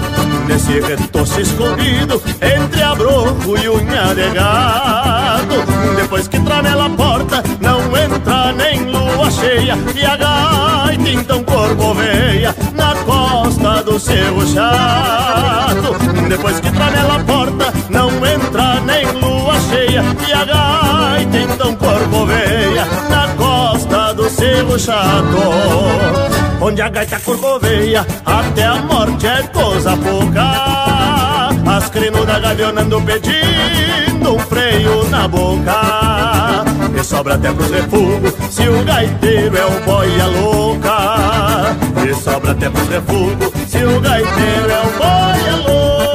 Speaker 30: Nesse retoço escondido entre abroco e unha de gado. Depois que tramela a porta, não entra nem lua cheia. E a gaita então corcoveia na costa do seu chato. Depois que tramela a porta, não entra nem lua cheia. E a gaita então corcoveia na costa do seu chato. Onde a gaita corcoveia até a morte é coisa pouca. As crinudas gavionando pedindo um freio na boca. E sobra até pros refugos se o gaiteiro é o boia louca. E sobra até pros refugos se o gaiteiro é o boia louca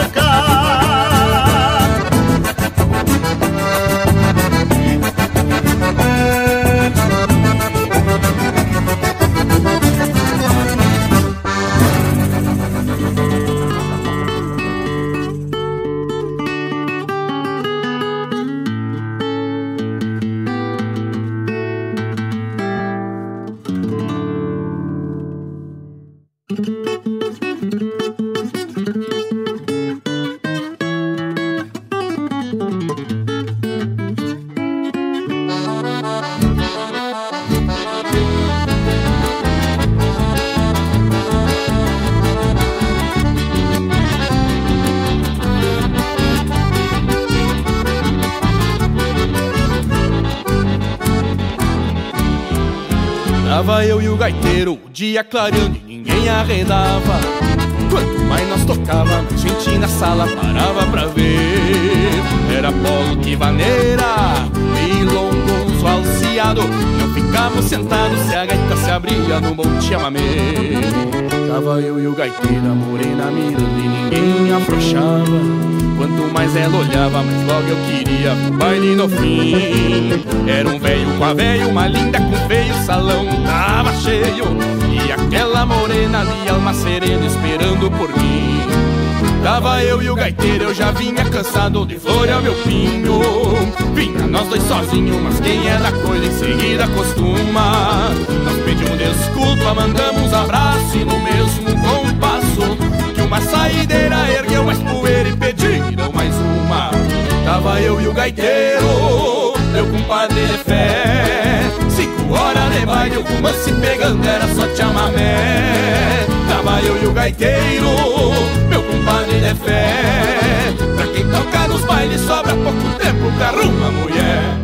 Speaker 26: dia clareando e ninguém arredava. Quanto mais nós tocava, mais gente na sala parava pra ver. Era polo que vaneira, e longo alciado. Não ficávamos sentados se a gaita se abria no monte chamamê. Tava eu e o gaiteiro, a morena mirando e ninguém afrouxava. Quanto mais ela olhava, mais logo eu queria o baile no fim. Era um velho com a velho, uma linda com feio, o salão tava cheio. E aquela morena ali, alma serena, esperando por mim. Tava eu e o gaiteiro, eu já vinha cansado de florear meu pingo. Vinha nós dois sozinhos, mas quem é da coisa em seguida costuma. Nós pedimos desculpa, mandamos abraço e no mesmo compasso. Que uma saideira ergueu mais poeira e pediram mais uma. Tava eu e o gaiteiro, meu compadre de fé. Cinco horas de baile, o romance pegando era só chamamé. Tava eu e o gaiteiro, meu compadre de fé. Pra quem toca nos bailes sobra pouco tempo pra arrumar mulher.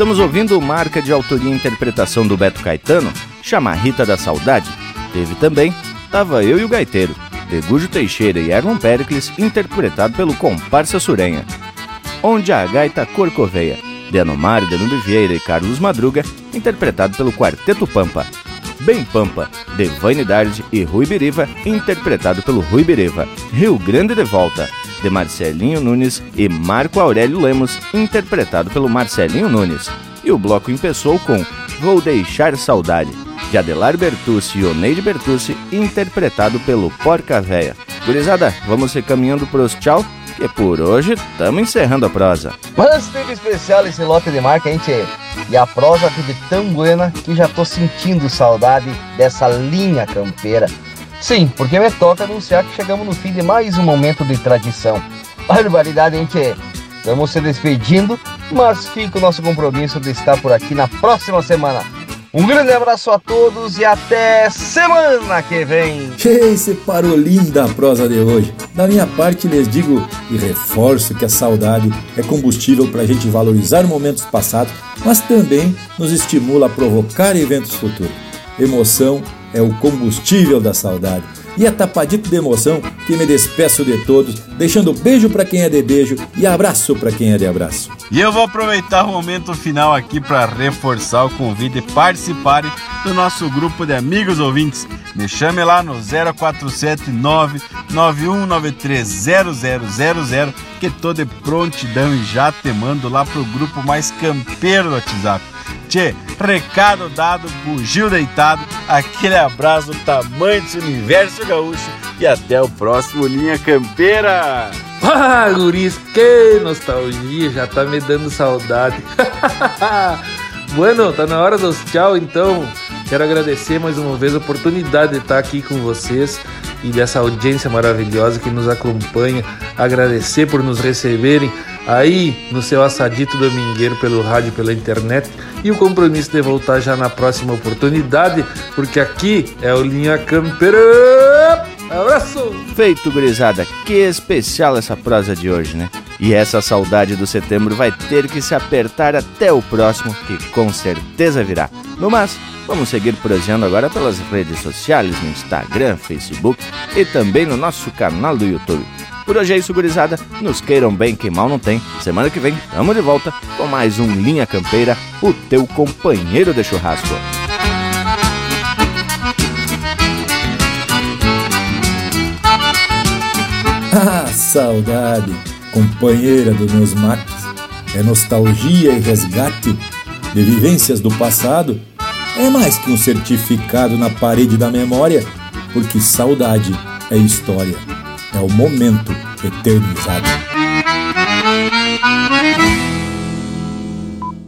Speaker 6: Estamos ouvindo marca de autoria e interpretação do Beto Caetano, Chamarrita da Saudade. Teve também Tava Eu e o Gaiteiro, de Gujo Teixeira e Erlon Pericles, interpretado pelo Comparsa Surenha. Onde a Gaita Corcoveia, de Anomar, Danube Vieira e Carlos Madruga, interpretado pelo Quarteto Pampa. Bem Pampa, de Vanidade e Rui Biriva, interpretado pelo Rui Biriva. Rio Grande de Volta, de Marcelinho Nunes e Marco Aurélio Lemos, interpretado pelo Marcelinho Nunes. E o bloco empeçou com Vou Deixar Saudade, de Adelar Bertucci e Oneide Bertucci, interpretado pelo Porca Véia. Gurizada, vamos se caminhando pros tchau, que por hoje estamos encerrando a prosa.
Speaker 32: Mas teve especial esse lote de marca, tchê? E a prosa teve tão buena que já tô sentindo saudade dessa linha campeira. Sim, porque me toca anunciar que chegamos no fim de mais um momento de tradição. Barbaridade, tchê? Estamos se despedindo, mas fica o nosso compromisso de estar por aqui na próxima semana. Um grande abraço a todos e até semana que vem.
Speaker 1: Che, separou linda prosa de hoje. Da minha parte, lhes digo e reforço que a saudade é combustível para a gente valorizar momentos passados, mas também nos estimula a provocar eventos futuros. Emoção é o combustível da saudade. E é tapadito de emoção que me despeço de todos, deixando beijo para quem é de beijo e abraço para quem é de abraço.
Speaker 4: E eu vou aproveitar o momento final aqui para reforçar o convite e participarem do nosso grupo de amigos ouvintes. Me chame lá no 0479 91930000 que tô de prontidão e já te mando lá pro grupo mais campeiro do WhatsApp. Tchê, recado dado, bugio deitado, aquele abraço do tamanho desse universo gaúcho e até o próximo Linha Campeira!
Speaker 3: Ah, guris, que nostalgia, já tá me dando saudade. bueno, tá na hora dos tchau então. Quero agradecer mais uma vez a oportunidade de estar aqui com vocês e dessa audiência maravilhosa que nos acompanha. Agradecer por nos receberem aí no seu assadito domingueiro pelo rádio, pela internet e o compromisso de voltar já na próxima oportunidade, porque aqui é o Linha Campeira. Abraço!
Speaker 6: Feito, gurizada. Que especial essa prosa de hoje, né? E essa saudade do setembro vai ter que se apertar até o próximo, que com certeza virá. No mais, vamos seguir prosseando agora pelas redes sociais, no Instagram, Facebook e também no nosso canal do YouTube. Por hoje é isso, gurizada. Nos queiram bem, que mal não tem. Semana que vem, tamo de volta com mais um Linha Campeira, o teu companheiro de churrasco.
Speaker 1: Ah, saudade, companheira dos meus mates. É nostalgia e resgate de vivências do passado. É mais que um certificado na parede da memória, porque saudade é história, é o momento eternizado.